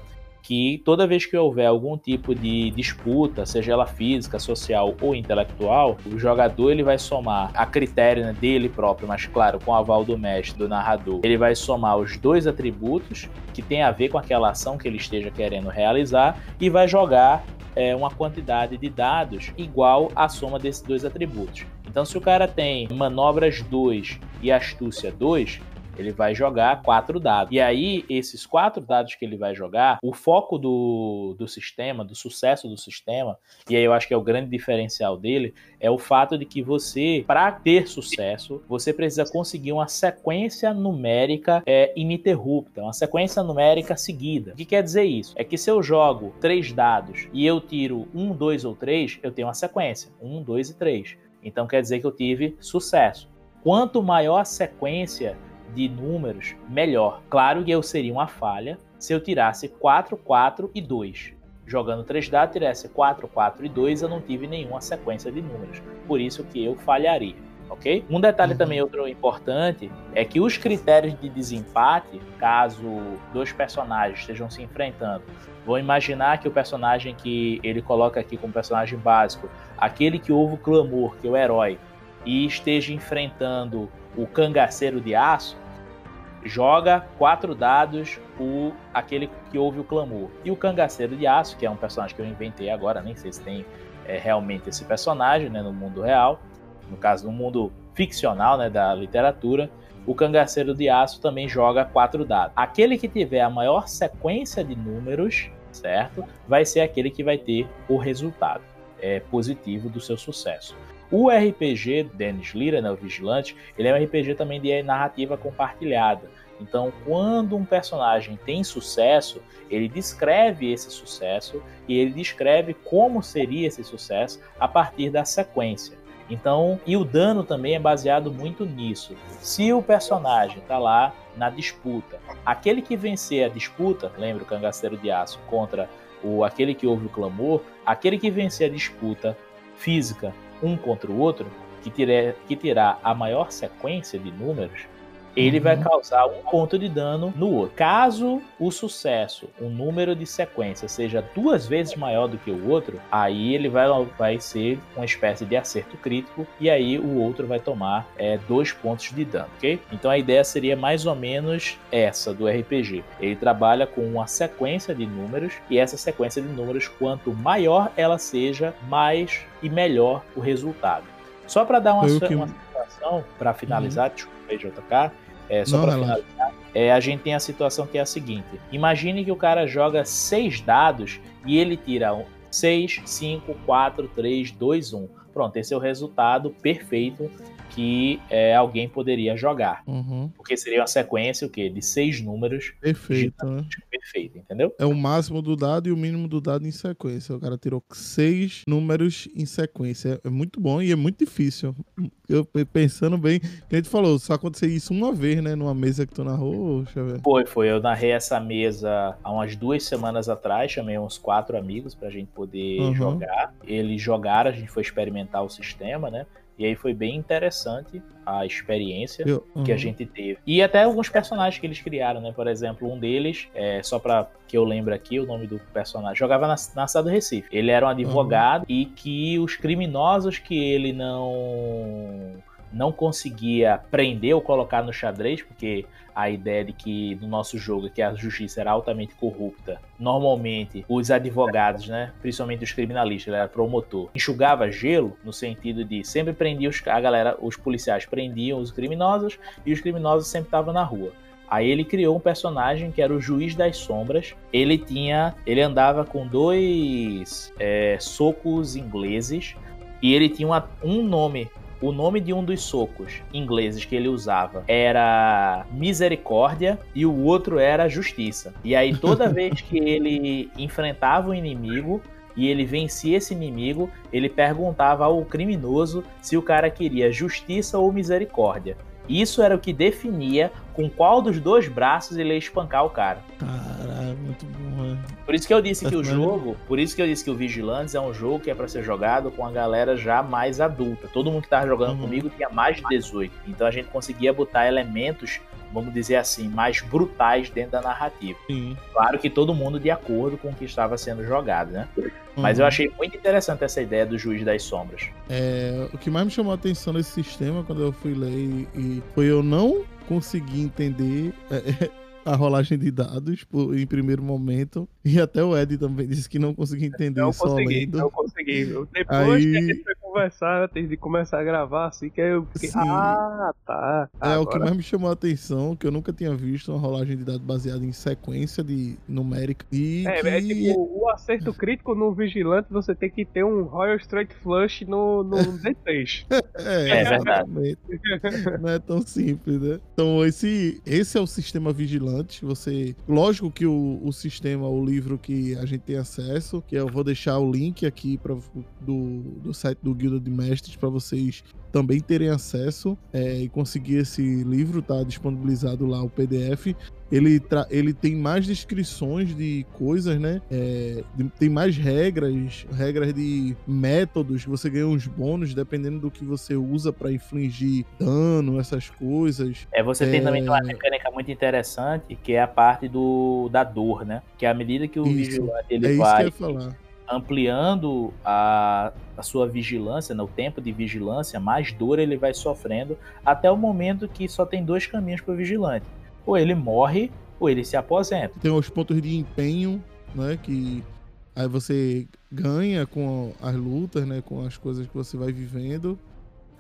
que toda vez que houver algum tipo de disputa, seja ela física, social ou intelectual, o jogador ele vai somar a critério né, dele próprio, mas claro, com o aval do mestre, do narrador, ele vai somar os dois atributos que tem a ver com aquela ação que ele esteja querendo realizar e vai jogar é, uma quantidade de dados igual à soma desses dois atributos. Então, se o cara tem manobras 2 e astúcia 2, ele vai jogar quatro dados. E aí, esses quatro dados que ele vai jogar, o foco do, do sistema, do sucesso do sistema, e aí eu acho que é o grande diferencial dele, é o fato de que você, para ter sucesso, você precisa conseguir uma sequência numérica é, ininterrupta, uma sequência numérica seguida. O que quer dizer isso? É que se eu jogo três dados e eu tiro um, dois ou três, eu tenho uma sequência: um, dois e três. Então quer dizer que eu tive sucesso. Quanto maior a sequência de números, melhor. Claro que eu seria uma falha se eu tirasse 4, 4 e 2. Jogando 3 dados, tirasse 4, 4 e 2, eu não tive nenhuma sequência de números. Por isso que eu falharia. ok? Um detalhe Uhum. também outro importante é que os critérios de desempate, caso dois personagens estejam se enfrentando, vou imaginar que o personagem que ele coloca aqui como personagem básico, aquele que ouve o clamor, que é o herói, e esteja enfrentando o cangaceiro de aço, joga quatro dados o aquele que ouve o clamor. E o cangaceiro de aço, que é um personagem que eu inventei agora, nem sei se tem é, realmente esse personagem né, no mundo real, no caso no mundo ficcional né, da literatura, o cangaceiro de aço também joga quatro dados. Aquele que tiver a maior sequência de números, certo, vai ser aquele que vai ter o resultado é, positivo do seu sucesso. O RPG Dennis Lira, né, o Vigilante, ele é um RPG também de narrativa compartilhada. Então, quando um personagem tem sucesso, ele descreve esse sucesso e ele descreve como seria esse sucesso a partir da sequência. Então, e o dano também é baseado muito nisso. Se o personagem está lá na disputa, aquele que vencer a disputa, lembra o cangaceiro de aço contra o aquele que ouve o clamor, aquele que vencer a disputa física um contra o outro, que, tire, que terá a maior sequência de números, ele Uhum. vai causar um ponto de dano no outro. Caso o sucesso, o número de sequência, seja duas vezes maior do que o outro, aí ele vai, vai ser uma espécie de acerto crítico e aí o outro vai tomar é, dois pontos de dano, ok? Então a ideia seria mais ou menos essa do RPG. Ele trabalha com uma sequência de números e essa sequência de números, quanto maior ela seja, mais e melhor o resultado. Só para dar uma, que- uma situação, para finalizar, desculpa aí, JK, é, só para finalizar, é, a gente tem a situação que é a seguinte: imagine que o cara joga seis dados e ele tira um, 6, 5, 4, 3, 2, 1. Pronto, esse é o resultado perfeito que é, alguém poderia jogar. Uhum. Porque seria uma sequência o quê? de seis números Perfeito, né? perfeito, entendeu? É o máximo do dado e o mínimo do dado em sequência. O cara tirou seis números em sequência. É muito bom e é muito difícil. Eu pensando bem, que a gente falou, só acontecer isso uma vez, né? Numa mesa que tu narrou, ver. Foi, foi. Eu narrei essa mesa há umas duas semanas atrás, chamei uns quatro amigos pra gente poder Uhum. jogar. Eles jogaram, a gente foi experimentar o sistema, né? E aí foi bem interessante a experiência Eu, que a uhum. gente teve. E até alguns personagens que eles criaram, né? Por exemplo, um deles, é, só pra que eu lembre aqui o nome do personagem, jogava na, na cidade do Recife. Ele era um advogado e que os criminosos que ele não não conseguia prender ou colocar no xadrez, porque a ideia de que no nosso jogo que a justiça era altamente corrupta, normalmente os advogados, né, principalmente os criminalistas, era promotor, enxugava gelo no sentido de sempre prendia os, a galera, os policiais prendiam os criminosos e os criminosos sempre estavam na rua. Aí ele criou um personagem que era o Juiz das Sombras. Ele tinha, ele andava com dois é, socos ingleses e ele tinha uma- um nome o nome de um dos socos ingleses que ele usava era Misericórdia e o outro era Justiça. E aí toda (laughs) vez que ele enfrentava o inimigo e ele vencia esse inimigo, ele perguntava ao criminoso se o cara queria justiça ou misericórdia. Isso era o que definia com qual dos dois braços ele ia espancar o cara. Caralho, muito bom, né? Por isso que eu disse que o jogo, por isso que eu disse que o Vigilantes é um jogo que é pra ser jogado com a galera já mais adulta. Todo mundo que tava jogando Uhum. comigo tinha mais de 18. Então a gente conseguia botar elementos, vamos dizer assim, mais brutais dentro da narrativa. Sim. Claro que todo mundo de acordo com o que estava sendo jogado, né? Mas eu Uhum. achei muito interessante essa ideia do Juiz das Sombras. É, o que mais me chamou a atenção nesse sistema quando eu fui ler e, e foi eu não conseguir entender é, a rolagem de dados em primeiro momento. E até o Ed também disse que não conseguia entender Não só consegui, lendo. não consegui. Depois Aí- que a gente foi conversar, antes de começar a gravar, assim, que eu fiquei. Sim. Ah, tá. É, o que Agora- mais me chamou a atenção, que eu nunca tinha visto uma rolagem de dados baseada em sequência de numérica. E É, que... é tipo, o acerto crítico no Vigilante, você tem que ter um Royal Straight Flush no, no D3. (laughs) É, É verdade. Não é tão simples, né? Então, esse, esse é o sistema vigilante. Você. Lógico que o, o sistema, o livro que a gente tem acesso, que eu vou deixar o link aqui pra, do, do site do Guilda de Mestres para vocês também terem acesso é, e conseguir esse livro, tá disponibilizado lá o PDF. Ele, tra- ele tem mais descrições de coisas, né? É, de- tem mais regras, regras de métodos, você ganha uns bônus dependendo do que você usa para infligir dano, essas coisas. É, você tem É. também uma mecânica muito interessante, que é a parte do, da dor, né? Que à medida que o Isso. vigilante ele é vai. Ampliando a, a sua vigilância, né, o tempo de vigilância, mais dor ele vai sofrendo, até o momento que só tem dois caminhos para o vigilante. Ou ele morre, ou ele se aposenta. Tem os pontos de empenho, né? Que aí você ganha com as lutas, né? Com as coisas que você vai vivendo.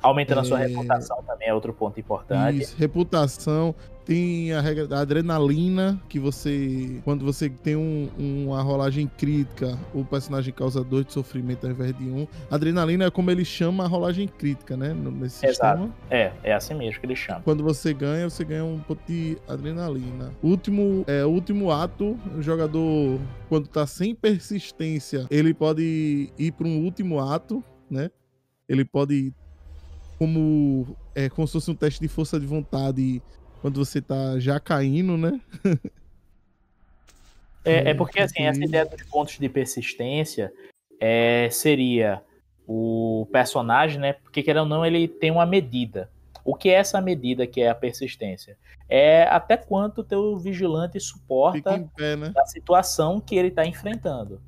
Aumentando a sua É. reputação também é outro ponto importante. Isso, reputação. Tem a regra da adrenalina, que você. Quando você tem um- uma rolagem crítica, o personagem causa dois de sofrimento ao invés de um. Adrenalina é como ele chama a rolagem crítica, né? Nesse Exato. sistema. É, é assim mesmo que ele chama. Quando você ganha, você ganha um ponto de adrenalina. Último, é, último ato, o jogador, quando tá sem persistência, ele pode ir para um último ato, né? Ele pode, como, é, como se fosse um teste de força de vontade, quando você tá já caindo, né? (laughs) É, é É, porque assim, essa ideia dos pontos de persistência é, seria o personagem, né? Porque querendo ou não, ele tem uma medida. O que é essa medida que é a persistência? É até quanto o teu vigilante suporta pé, né? a situação que ele está enfrentando.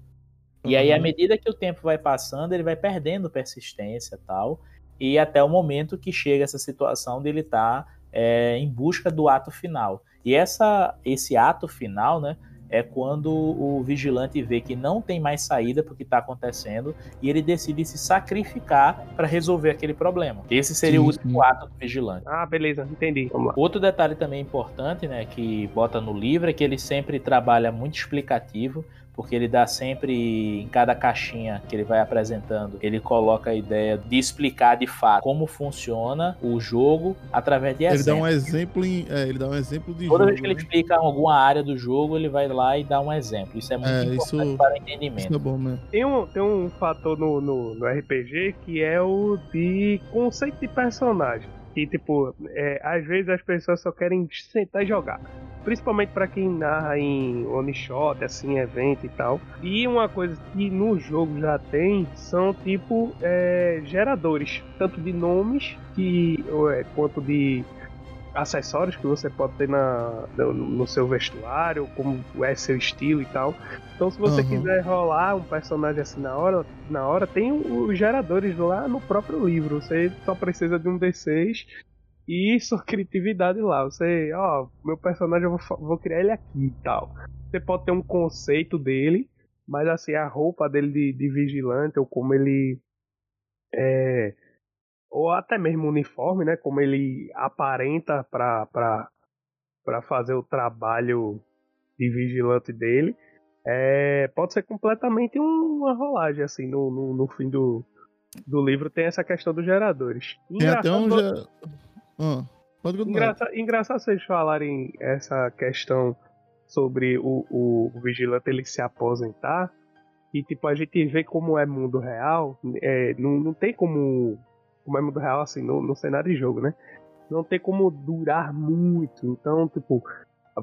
E aí, à Uhum. medida que o tempo vai passando, ele vai perdendo persistência e tal. E até o momento que chega essa situação dele estar em busca do ato final. E essa, esse ato final, né? É quando o vigilante vê que não tem mais saída para o que está acontecendo e ele decide se sacrificar para resolver aquele problema. Esse seria Sim, o último sim. ato do vigilante. Ah, beleza, entendi. Vamos lá. Outro detalhe também importante, né, que bota no livro é que ele sempre trabalha muito explicativo, porque ele dá sempre em cada caixinha que ele vai apresentando, ele coloca a ideia de explicar de fato como funciona o jogo através de Ele exemplos. dá um exemplo em, é, ele dá um exemplo de Toda jogo, vez que ele né? explica alguma área do jogo, ele vai lá e dá um exemplo. Isso é muito É, importante isso- para o Isso entendimento. é bom mesmo. Tem um, tem um fator no, no, no RPG que é o de conceito de personagem. Que, tipo, é, às vezes as pessoas só querem sentar e jogar. Principalmente pra quem narra em one shot, assim, evento e tal. E uma coisa que no jogo já tem são, tipo, é, geradores. Tanto de nomes que, é, quanto de acessórios que você pode ter na, no, no seu vestuário, como é seu estilo e tal. Então, se você Uhum. quiser rolar um personagem assim na hora, na hora tem os geradores lá no próprio livro. Você só precisa de um D6 e sua (laughs) criatividade lá. Você, ó, meu personagem eu vou, vou criar ele aqui e tal. Você pode ter um conceito dele, mas assim, a roupa dele de, de vigilante, ou como ele. É, ou até mesmo o uniforme, né? Como ele aparenta pra, pra, pra fazer o trabalho de vigilante dele. É, pode ser completamente um- uma rolagem, assim, no, no, no fim do, do livro tem essa questão dos geradores. Tem até um Continuar. Engraça, engraçado vocês falarem essa questão sobre o, o, o vigilante ele se aposentar. E tipo, a gente vê como é mundo real. É, não, não tem como. Como é mundo real assim, no, no cenário de jogo, né? Não tem como durar muito. Então, tipo,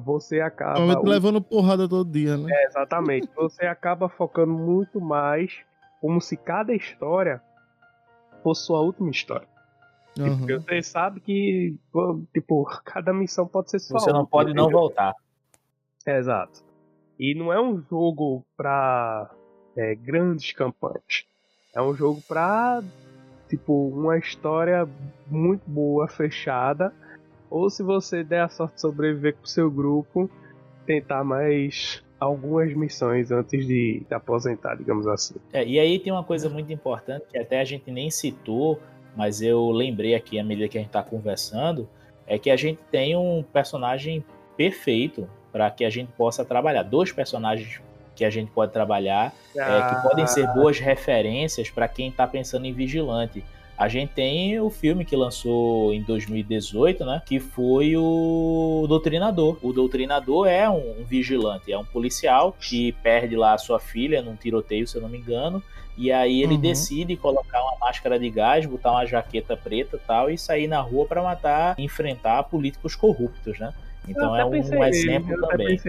você acaba. Normalmente levando porrada todo dia, né? É, exatamente. (laughs) Você acaba focando muito mais como se cada história fosse sua última história. Aham. Porque você sabe que, tipo, (laughs) cada missão pode ser sua Você não pode não entendeu? voltar. É, Exato. E não é um jogo pra é, grandes campanhas. É um jogo pra, tipo, uma história muito boa, fechada. Ou se você der a sorte de sobreviver com o seu grupo, tentar mais algumas missões antes de se aposentar, digamos assim. É, e aí tem uma coisa muito importante que até a gente nem citou, mas eu lembrei aqui à medida que a gente está conversando, é que a gente tem um personagem perfeito para que a gente possa trabalhar. Dois personagens que a gente pode trabalhar, é, que podem ser boas referências para quem está pensando em vigilante. A gente tem o filme que lançou em 2018, né? Que foi o Doutrinador. O Doutrinador é um, um vigilante, é um policial que perde lá a sua filha num tiroteio, se eu não me engano. E aí ele uhum. decide colocar uma máscara de gás, botar uma jaqueta preta tal e sair na rua para matar, enfrentar políticos corruptos, né? Então é um, um exemplo também.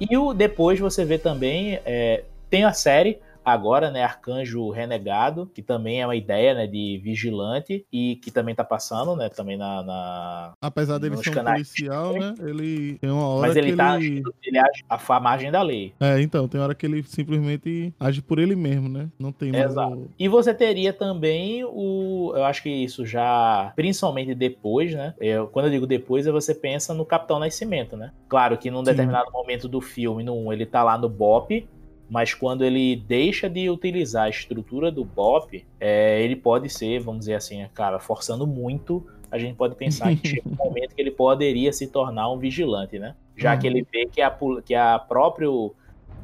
E o, depois você vê também, é, tem a série agora, né, Arcanjo Renegado, que também é uma ideia, né, de vigilante e que também tá passando, né, também na... na Apesar dele ser um policial, né, ele tem uma hora Mas ele que tá ele... agindo, ele age a margem da lei. É, então, tem hora que ele simplesmente age por ele mesmo, né, não tem... Exato. No... E você teria também o... Eu acho que isso já, principalmente depois, né, eu, quando eu digo depois, é você pensa no Capitão Nascimento, né. Claro que num determinado Sim. momento do filme, no 1, ele tá lá no BOP, mas quando ele deixa de utilizar a estrutura do BOP, é, ele pode ser, vamos dizer assim, cara, forçando muito, a gente pode pensar que chega um (laughs) momento que ele poderia se tornar um vigilante, né? Já uhum. que ele vê que a, que a próprio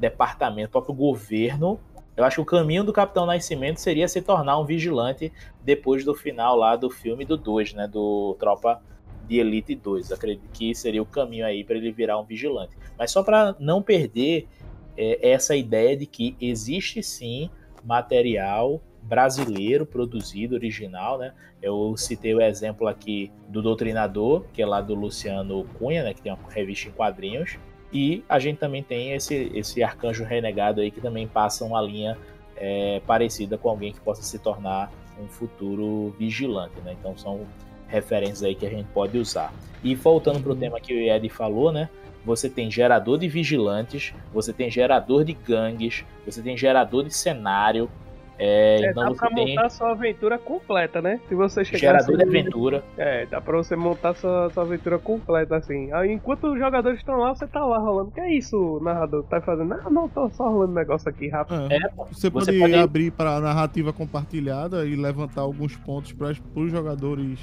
departamento, o próprio governo, eu acho que o caminho do Capitão Nascimento seria se tornar um vigilante depois do final lá do filme do 2, né? Do Tropa de Elite 2. Acredito que seria o caminho aí para ele virar um vigilante. Mas só para não perder é, essa ideia de que existe sim material brasileiro produzido, original, né? Eu citei o exemplo aqui do Doutrinador, que é lá do Luciano Cunha, né? Que tem uma revista em quadrinhos. E a gente também tem esse, esse Arcanjo Renegado aí, que também passa uma linha é, parecida com alguém que possa se tornar um futuro vigilante, né? Então são referências aí que a gente pode usar. E voltando para o tema que o Ed falou, né? Você tem gerador de vigilantes, você tem gerador de gangues, você tem gerador de cenário. É, é, então dá pra tem... montar sua aventura completa, né? Se você chegar Gerador assim, de aventura. É, dá pra você montar sua, sua aventura completa, assim. Aí, enquanto os jogadores estão lá, você tá lá rolando. Que é isso, narrador? Tá fazendo? Não, não, tô só rolando um negócio aqui rápido. É, é, você, você pode, pode abrir para narrativa compartilhada e levantar alguns pontos para os jogadores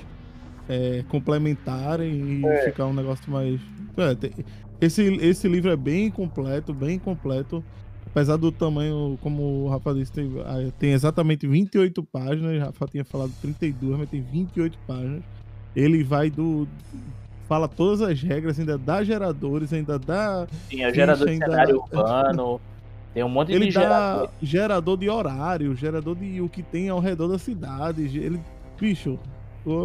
é, complementarem e é. ficar um negócio mais. É, tem, esse, esse livro é bem completo, bem completo. Apesar do tamanho, como o Rafa disse, tem, ah, tem exatamente 28 páginas. O Rafa tinha falado 32, mas tem 28 páginas. Ele vai do. Fala todas as regras, ainda dá geradores, ainda dá. Sim, é gerador de cenário urbano. Tem um monte ele de dá gerador. gerador de horário, gerador de o que tem ao redor da cidade. Ele, bicho,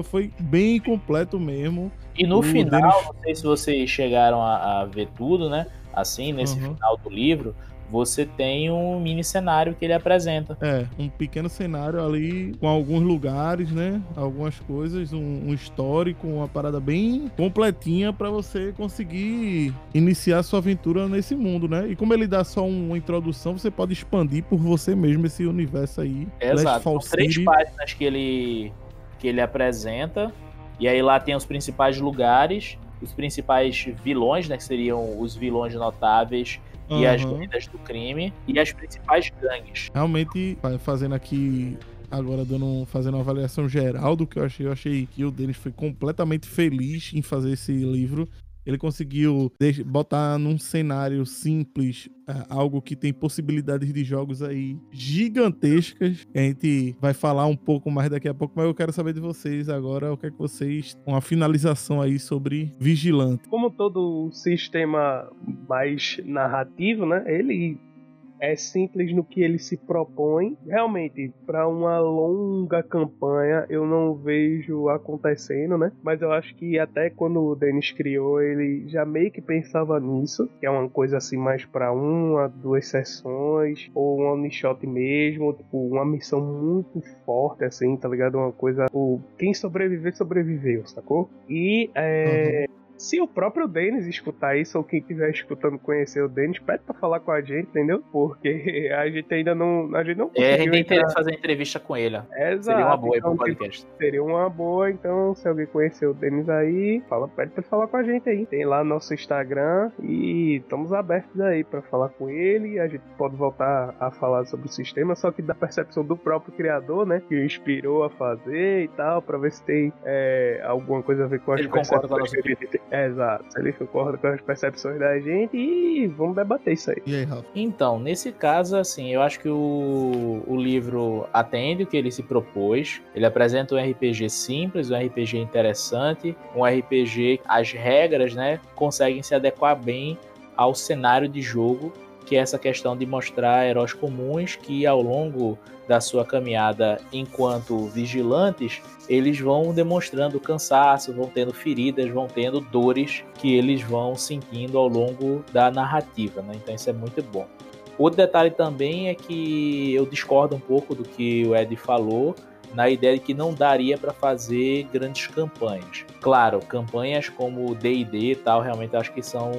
foi bem completo mesmo. E no o final, Dennis... não sei se vocês chegaram a, a, ver tudo, né? Assim, nesse uhum. final do livro, você tem um mini cenário que ele apresenta. É, um pequeno cenário ali com alguns lugares, né? Algumas coisas, um, um histórico, uma parada bem completinha para você conseguir iniciar sua aventura nesse mundo, né? E como ele dá só uma introdução, você pode expandir por você mesmo esse universo aí. Exato. São três páginas que ele que ele apresenta. E aí lá tem os principais lugares, os principais vilões, né? Que seriam os vilões notáveis uhum. e as doidas do crime. E as principais gangues. Realmente, fazendo aqui agora dando fazendo uma avaliação geral do que eu achei, eu achei que o Denis foi completamente feliz em fazer esse livro. Ele conseguiu botar num cenário simples é, algo que tem possibilidades de jogos aí gigantescas. A gente vai falar um pouco mais daqui a pouco, mas eu quero saber de vocês agora o que é que vocês. Uma finalização aí sobre Vigilante. Como todo sistema mais narrativo, né? Ele é simples no que ele se propõe. Realmente, para uma longa campanha, eu não vejo acontecendo, né? Mas eu acho que até quando o Dennis criou, ele já meio que pensava nisso, que é uma coisa assim mais para uma, duas sessões, ou um one shot mesmo, tipo, uma missão muito forte, assim, tá ligado? Uma coisa. O, quem sobreviver, sobreviveu, sacou? E é. Uhum se o próprio Denis escutar isso, ou quem estiver escutando conhecer o Denis, pede pra falar com a gente, entendeu? Porque (laughs) a gente ainda não. A gente não. É, a gente tem interesse fazer entrevista com ele. Exato. Seria uma boa então, aí pro podcast. Seria uma boa, então, se alguém conhecer o Denis aí, fala, pede pra falar com a gente aí. Tem lá nosso Instagram e estamos abertos aí pra falar com ele. A gente pode voltar a falar sobre o sistema, só que da percepção do próprio criador, né? Que inspirou a fazer e tal, pra ver se tem é, alguma coisa a ver com as ele concorda com a nossa exato. Ele concorda com as percepções da gente e vamos debater isso aí. E aí, Rafa? Então, nesse caso, assim, eu acho que o, o livro atende o que ele se propôs. Ele apresenta um RPG simples, um RPG interessante, um RPG, as regras, né, conseguem se adequar bem ao cenário de jogo, que é essa questão de mostrar heróis comuns que ao longo da sua caminhada enquanto vigilantes, eles vão demonstrando cansaço, vão tendo feridas, vão tendo dores que eles vão sentindo ao longo da narrativa, né? Então isso é muito bom. Outro detalhe também é que eu discordo um pouco do que o Ed falou na ideia de que não daria para fazer grandes campanhas. Claro, campanhas como D&D e tal, realmente acho que são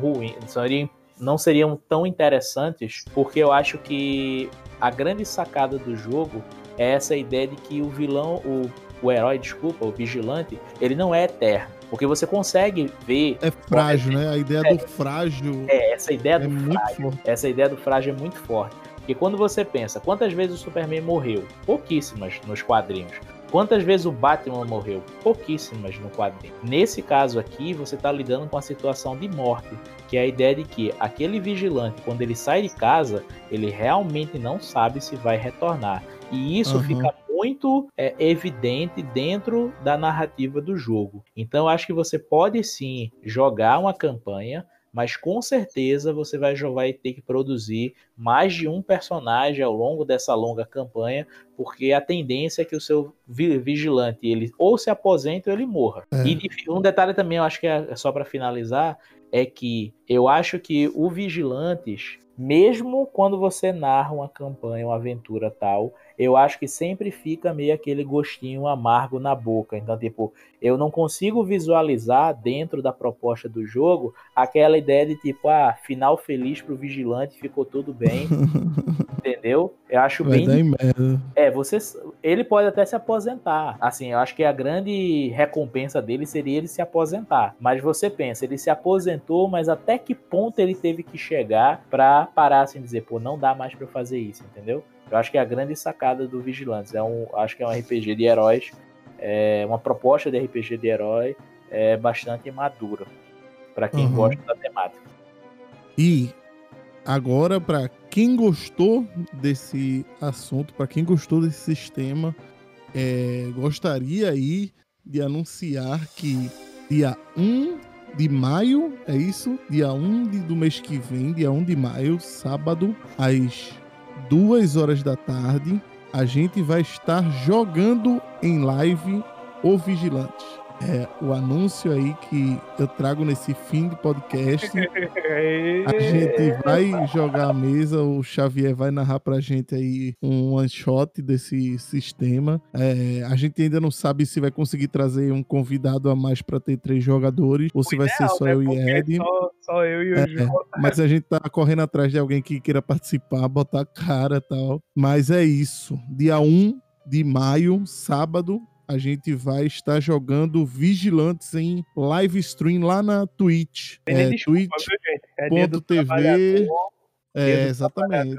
ruins, seriam, não seriam tão interessantes, porque eu acho que a grande sacada do jogo é essa ideia de que o vilão, o, o herói, desculpa, o vigilante, ele não é eterno. Porque você consegue ver. É frágil, né? A ideia é, do frágil. É, essa ideia é do muito frágil. forte. Essa ideia do frágil é muito forte. Porque quando você pensa, quantas vezes o Superman morreu? Pouquíssimas nos quadrinhos. Quantas vezes o Batman morreu? Pouquíssimas no quadrinho. Nesse caso aqui, você está lidando com a situação de morte, que é a ideia de que aquele vigilante, quando ele sai de casa, ele realmente não sabe se vai retornar. E isso Uhum. fica muito é, evidente dentro da narrativa do jogo. Então, eu acho que você pode sim jogar uma campanha, mas com certeza você vai, vai ter que produzir mais de um personagem ao longo dessa longa campanha, porque a tendência é que o seu vi- vigilante ele ou se aposente ou ele morra. É. E um detalhe também, eu acho que é só para finalizar, é que eu acho que o Vigilantes, mesmo quando você narra uma campanha, uma aventura tal, eu acho que sempre fica meio aquele gostinho amargo na boca. Então, tipo, eu não consigo visualizar dentro da proposta do jogo aquela ideia de tipo, ah, final feliz pro vigilante, ficou tudo bem, (laughs) entendeu? Eu acho Vai bem dar em merda. é, você, ele pode até se aposentar. Assim, eu acho que a grande recompensa dele seria ele se aposentar. Mas você pensa, ele se aposentou, mas até que ponto ele teve que chegar pra parar assim dizer, pô, não dá mais pra eu fazer isso, entendeu? Eu acho que é a grande sacada do Vigilantes é um, acho que é um RPG de heróis, é uma proposta de RPG de herói é bastante madura pra quem Uhum. gosta da temática. E agora, para quem gostou desse assunto, para quem gostou desse sistema, é, gostaria aí de anunciar que dia 1 de maio, é isso? Dia 1 de- do mês que vem, dia 1 de maio, sábado, às 2 horas da tarde, a gente vai estar jogando em live o Vigilante. É o anúncio aí que eu trago nesse fim de podcast. A (laughs) gente vai jogar a mesa, o Xavier vai narrar pra gente aí um one shot desse sistema. É, a gente ainda não sabe se vai conseguir trazer um convidado a mais pra ter três jogadores ou se vai ser só eu e Ed. né? Só, só eu e o É, João. mas a gente tá correndo atrás de alguém que queira participar, botar cara e tal. Mas é isso. Dia 1 de maio, sábado, a gente vai estar jogando Vigilantes em live stream lá na Twitch. É, desculpa, Twitch. viu, gente? É É, exatamente.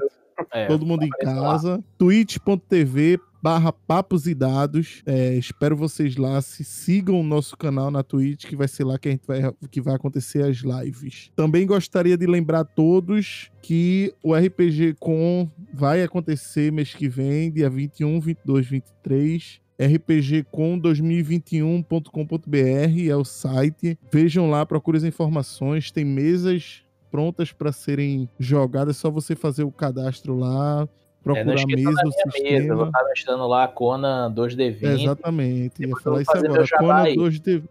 É, Todo mundo em apareça lá. casa. twitch.tv barra papos e dados. É, espero vocês lá. Se sigam o nosso canal na Twitch, que vai ser lá que, a gente vai, que vai acontecer as lives. Também gostaria de lembrar a todos que o RPG Com vai acontecer mês que vem, dia 21, 22, 23. rpgcom2021.com.br é o site. Vejam lá, procure as informações. Tem mesas prontas para serem jogadas. É só você fazer o cadastro lá, É, procurar esqueça mesa, o minha mesa, eu vou sistema. estar lá a Conan 2D20. É, exatamente, ia falar isso agora. Conan, aí. 2D,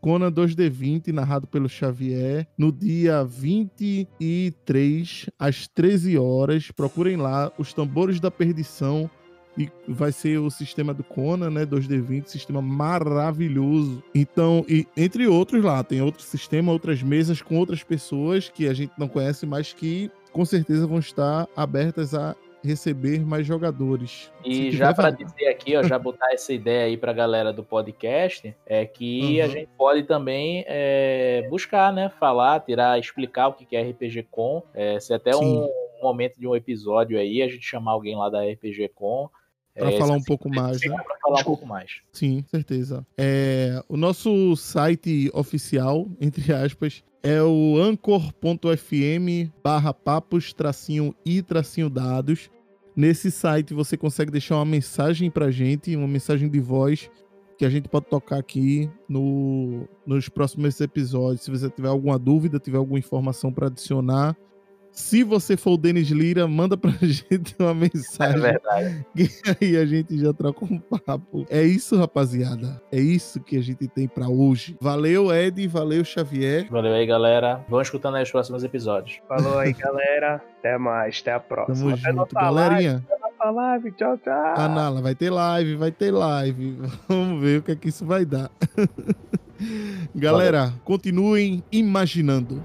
Conan 2D20, narrado pelo Xavier, no dia 23, às 13 horas. Procurem lá, Os Tambores da Perdição. E vai ser o sistema do Conan, né? 2D20, sistema maravilhoso. Então, e entre outros lá, tem outro sistema, outras mesas com outras pessoas que a gente não conhece, mas que com certeza vão estar abertas a receber mais jogadores. E já para dizer aqui, ó, já botar essa ideia aí pra galera do podcast, é que a Uhum. gente pode também é, buscar, né? Falar, tirar, explicar o que que é RPG Com. É, se até Sim. um momento de um episódio aí, a gente chamar alguém lá da RPG Com. Pra É, falar um pouco mais, sim, né? Pra falar um pouco mais. Sim, certeza. É, o nosso site oficial, entre aspas, é o anchor.fm barra papos tracinho e tracinho dados. Nesse site você consegue deixar uma mensagem pra gente, uma mensagem de voz que a gente pode tocar aqui no, nos próximos episódios. Se você tiver alguma dúvida, tiver alguma informação para adicionar. Se você for o Denis Lira, manda pra (laughs) gente uma É mensagem verdade. e aí a gente já troca um papo. É isso, rapaziada. É isso que a gente tem pra hoje. Valeu, Ed. Valeu, Xavier. Valeu aí, galera. Vão escutando aí os próximos episódios. Falou aí, galera. Até mais, até a próxima. Tamo Até junto, galerinha. Live, nossa live. Tchau, tchau. Ah, Nala, vai ter live, vai ter live. (laughs) Vamos ver o que é que isso vai dar. (laughs) Galera, continuem imaginando.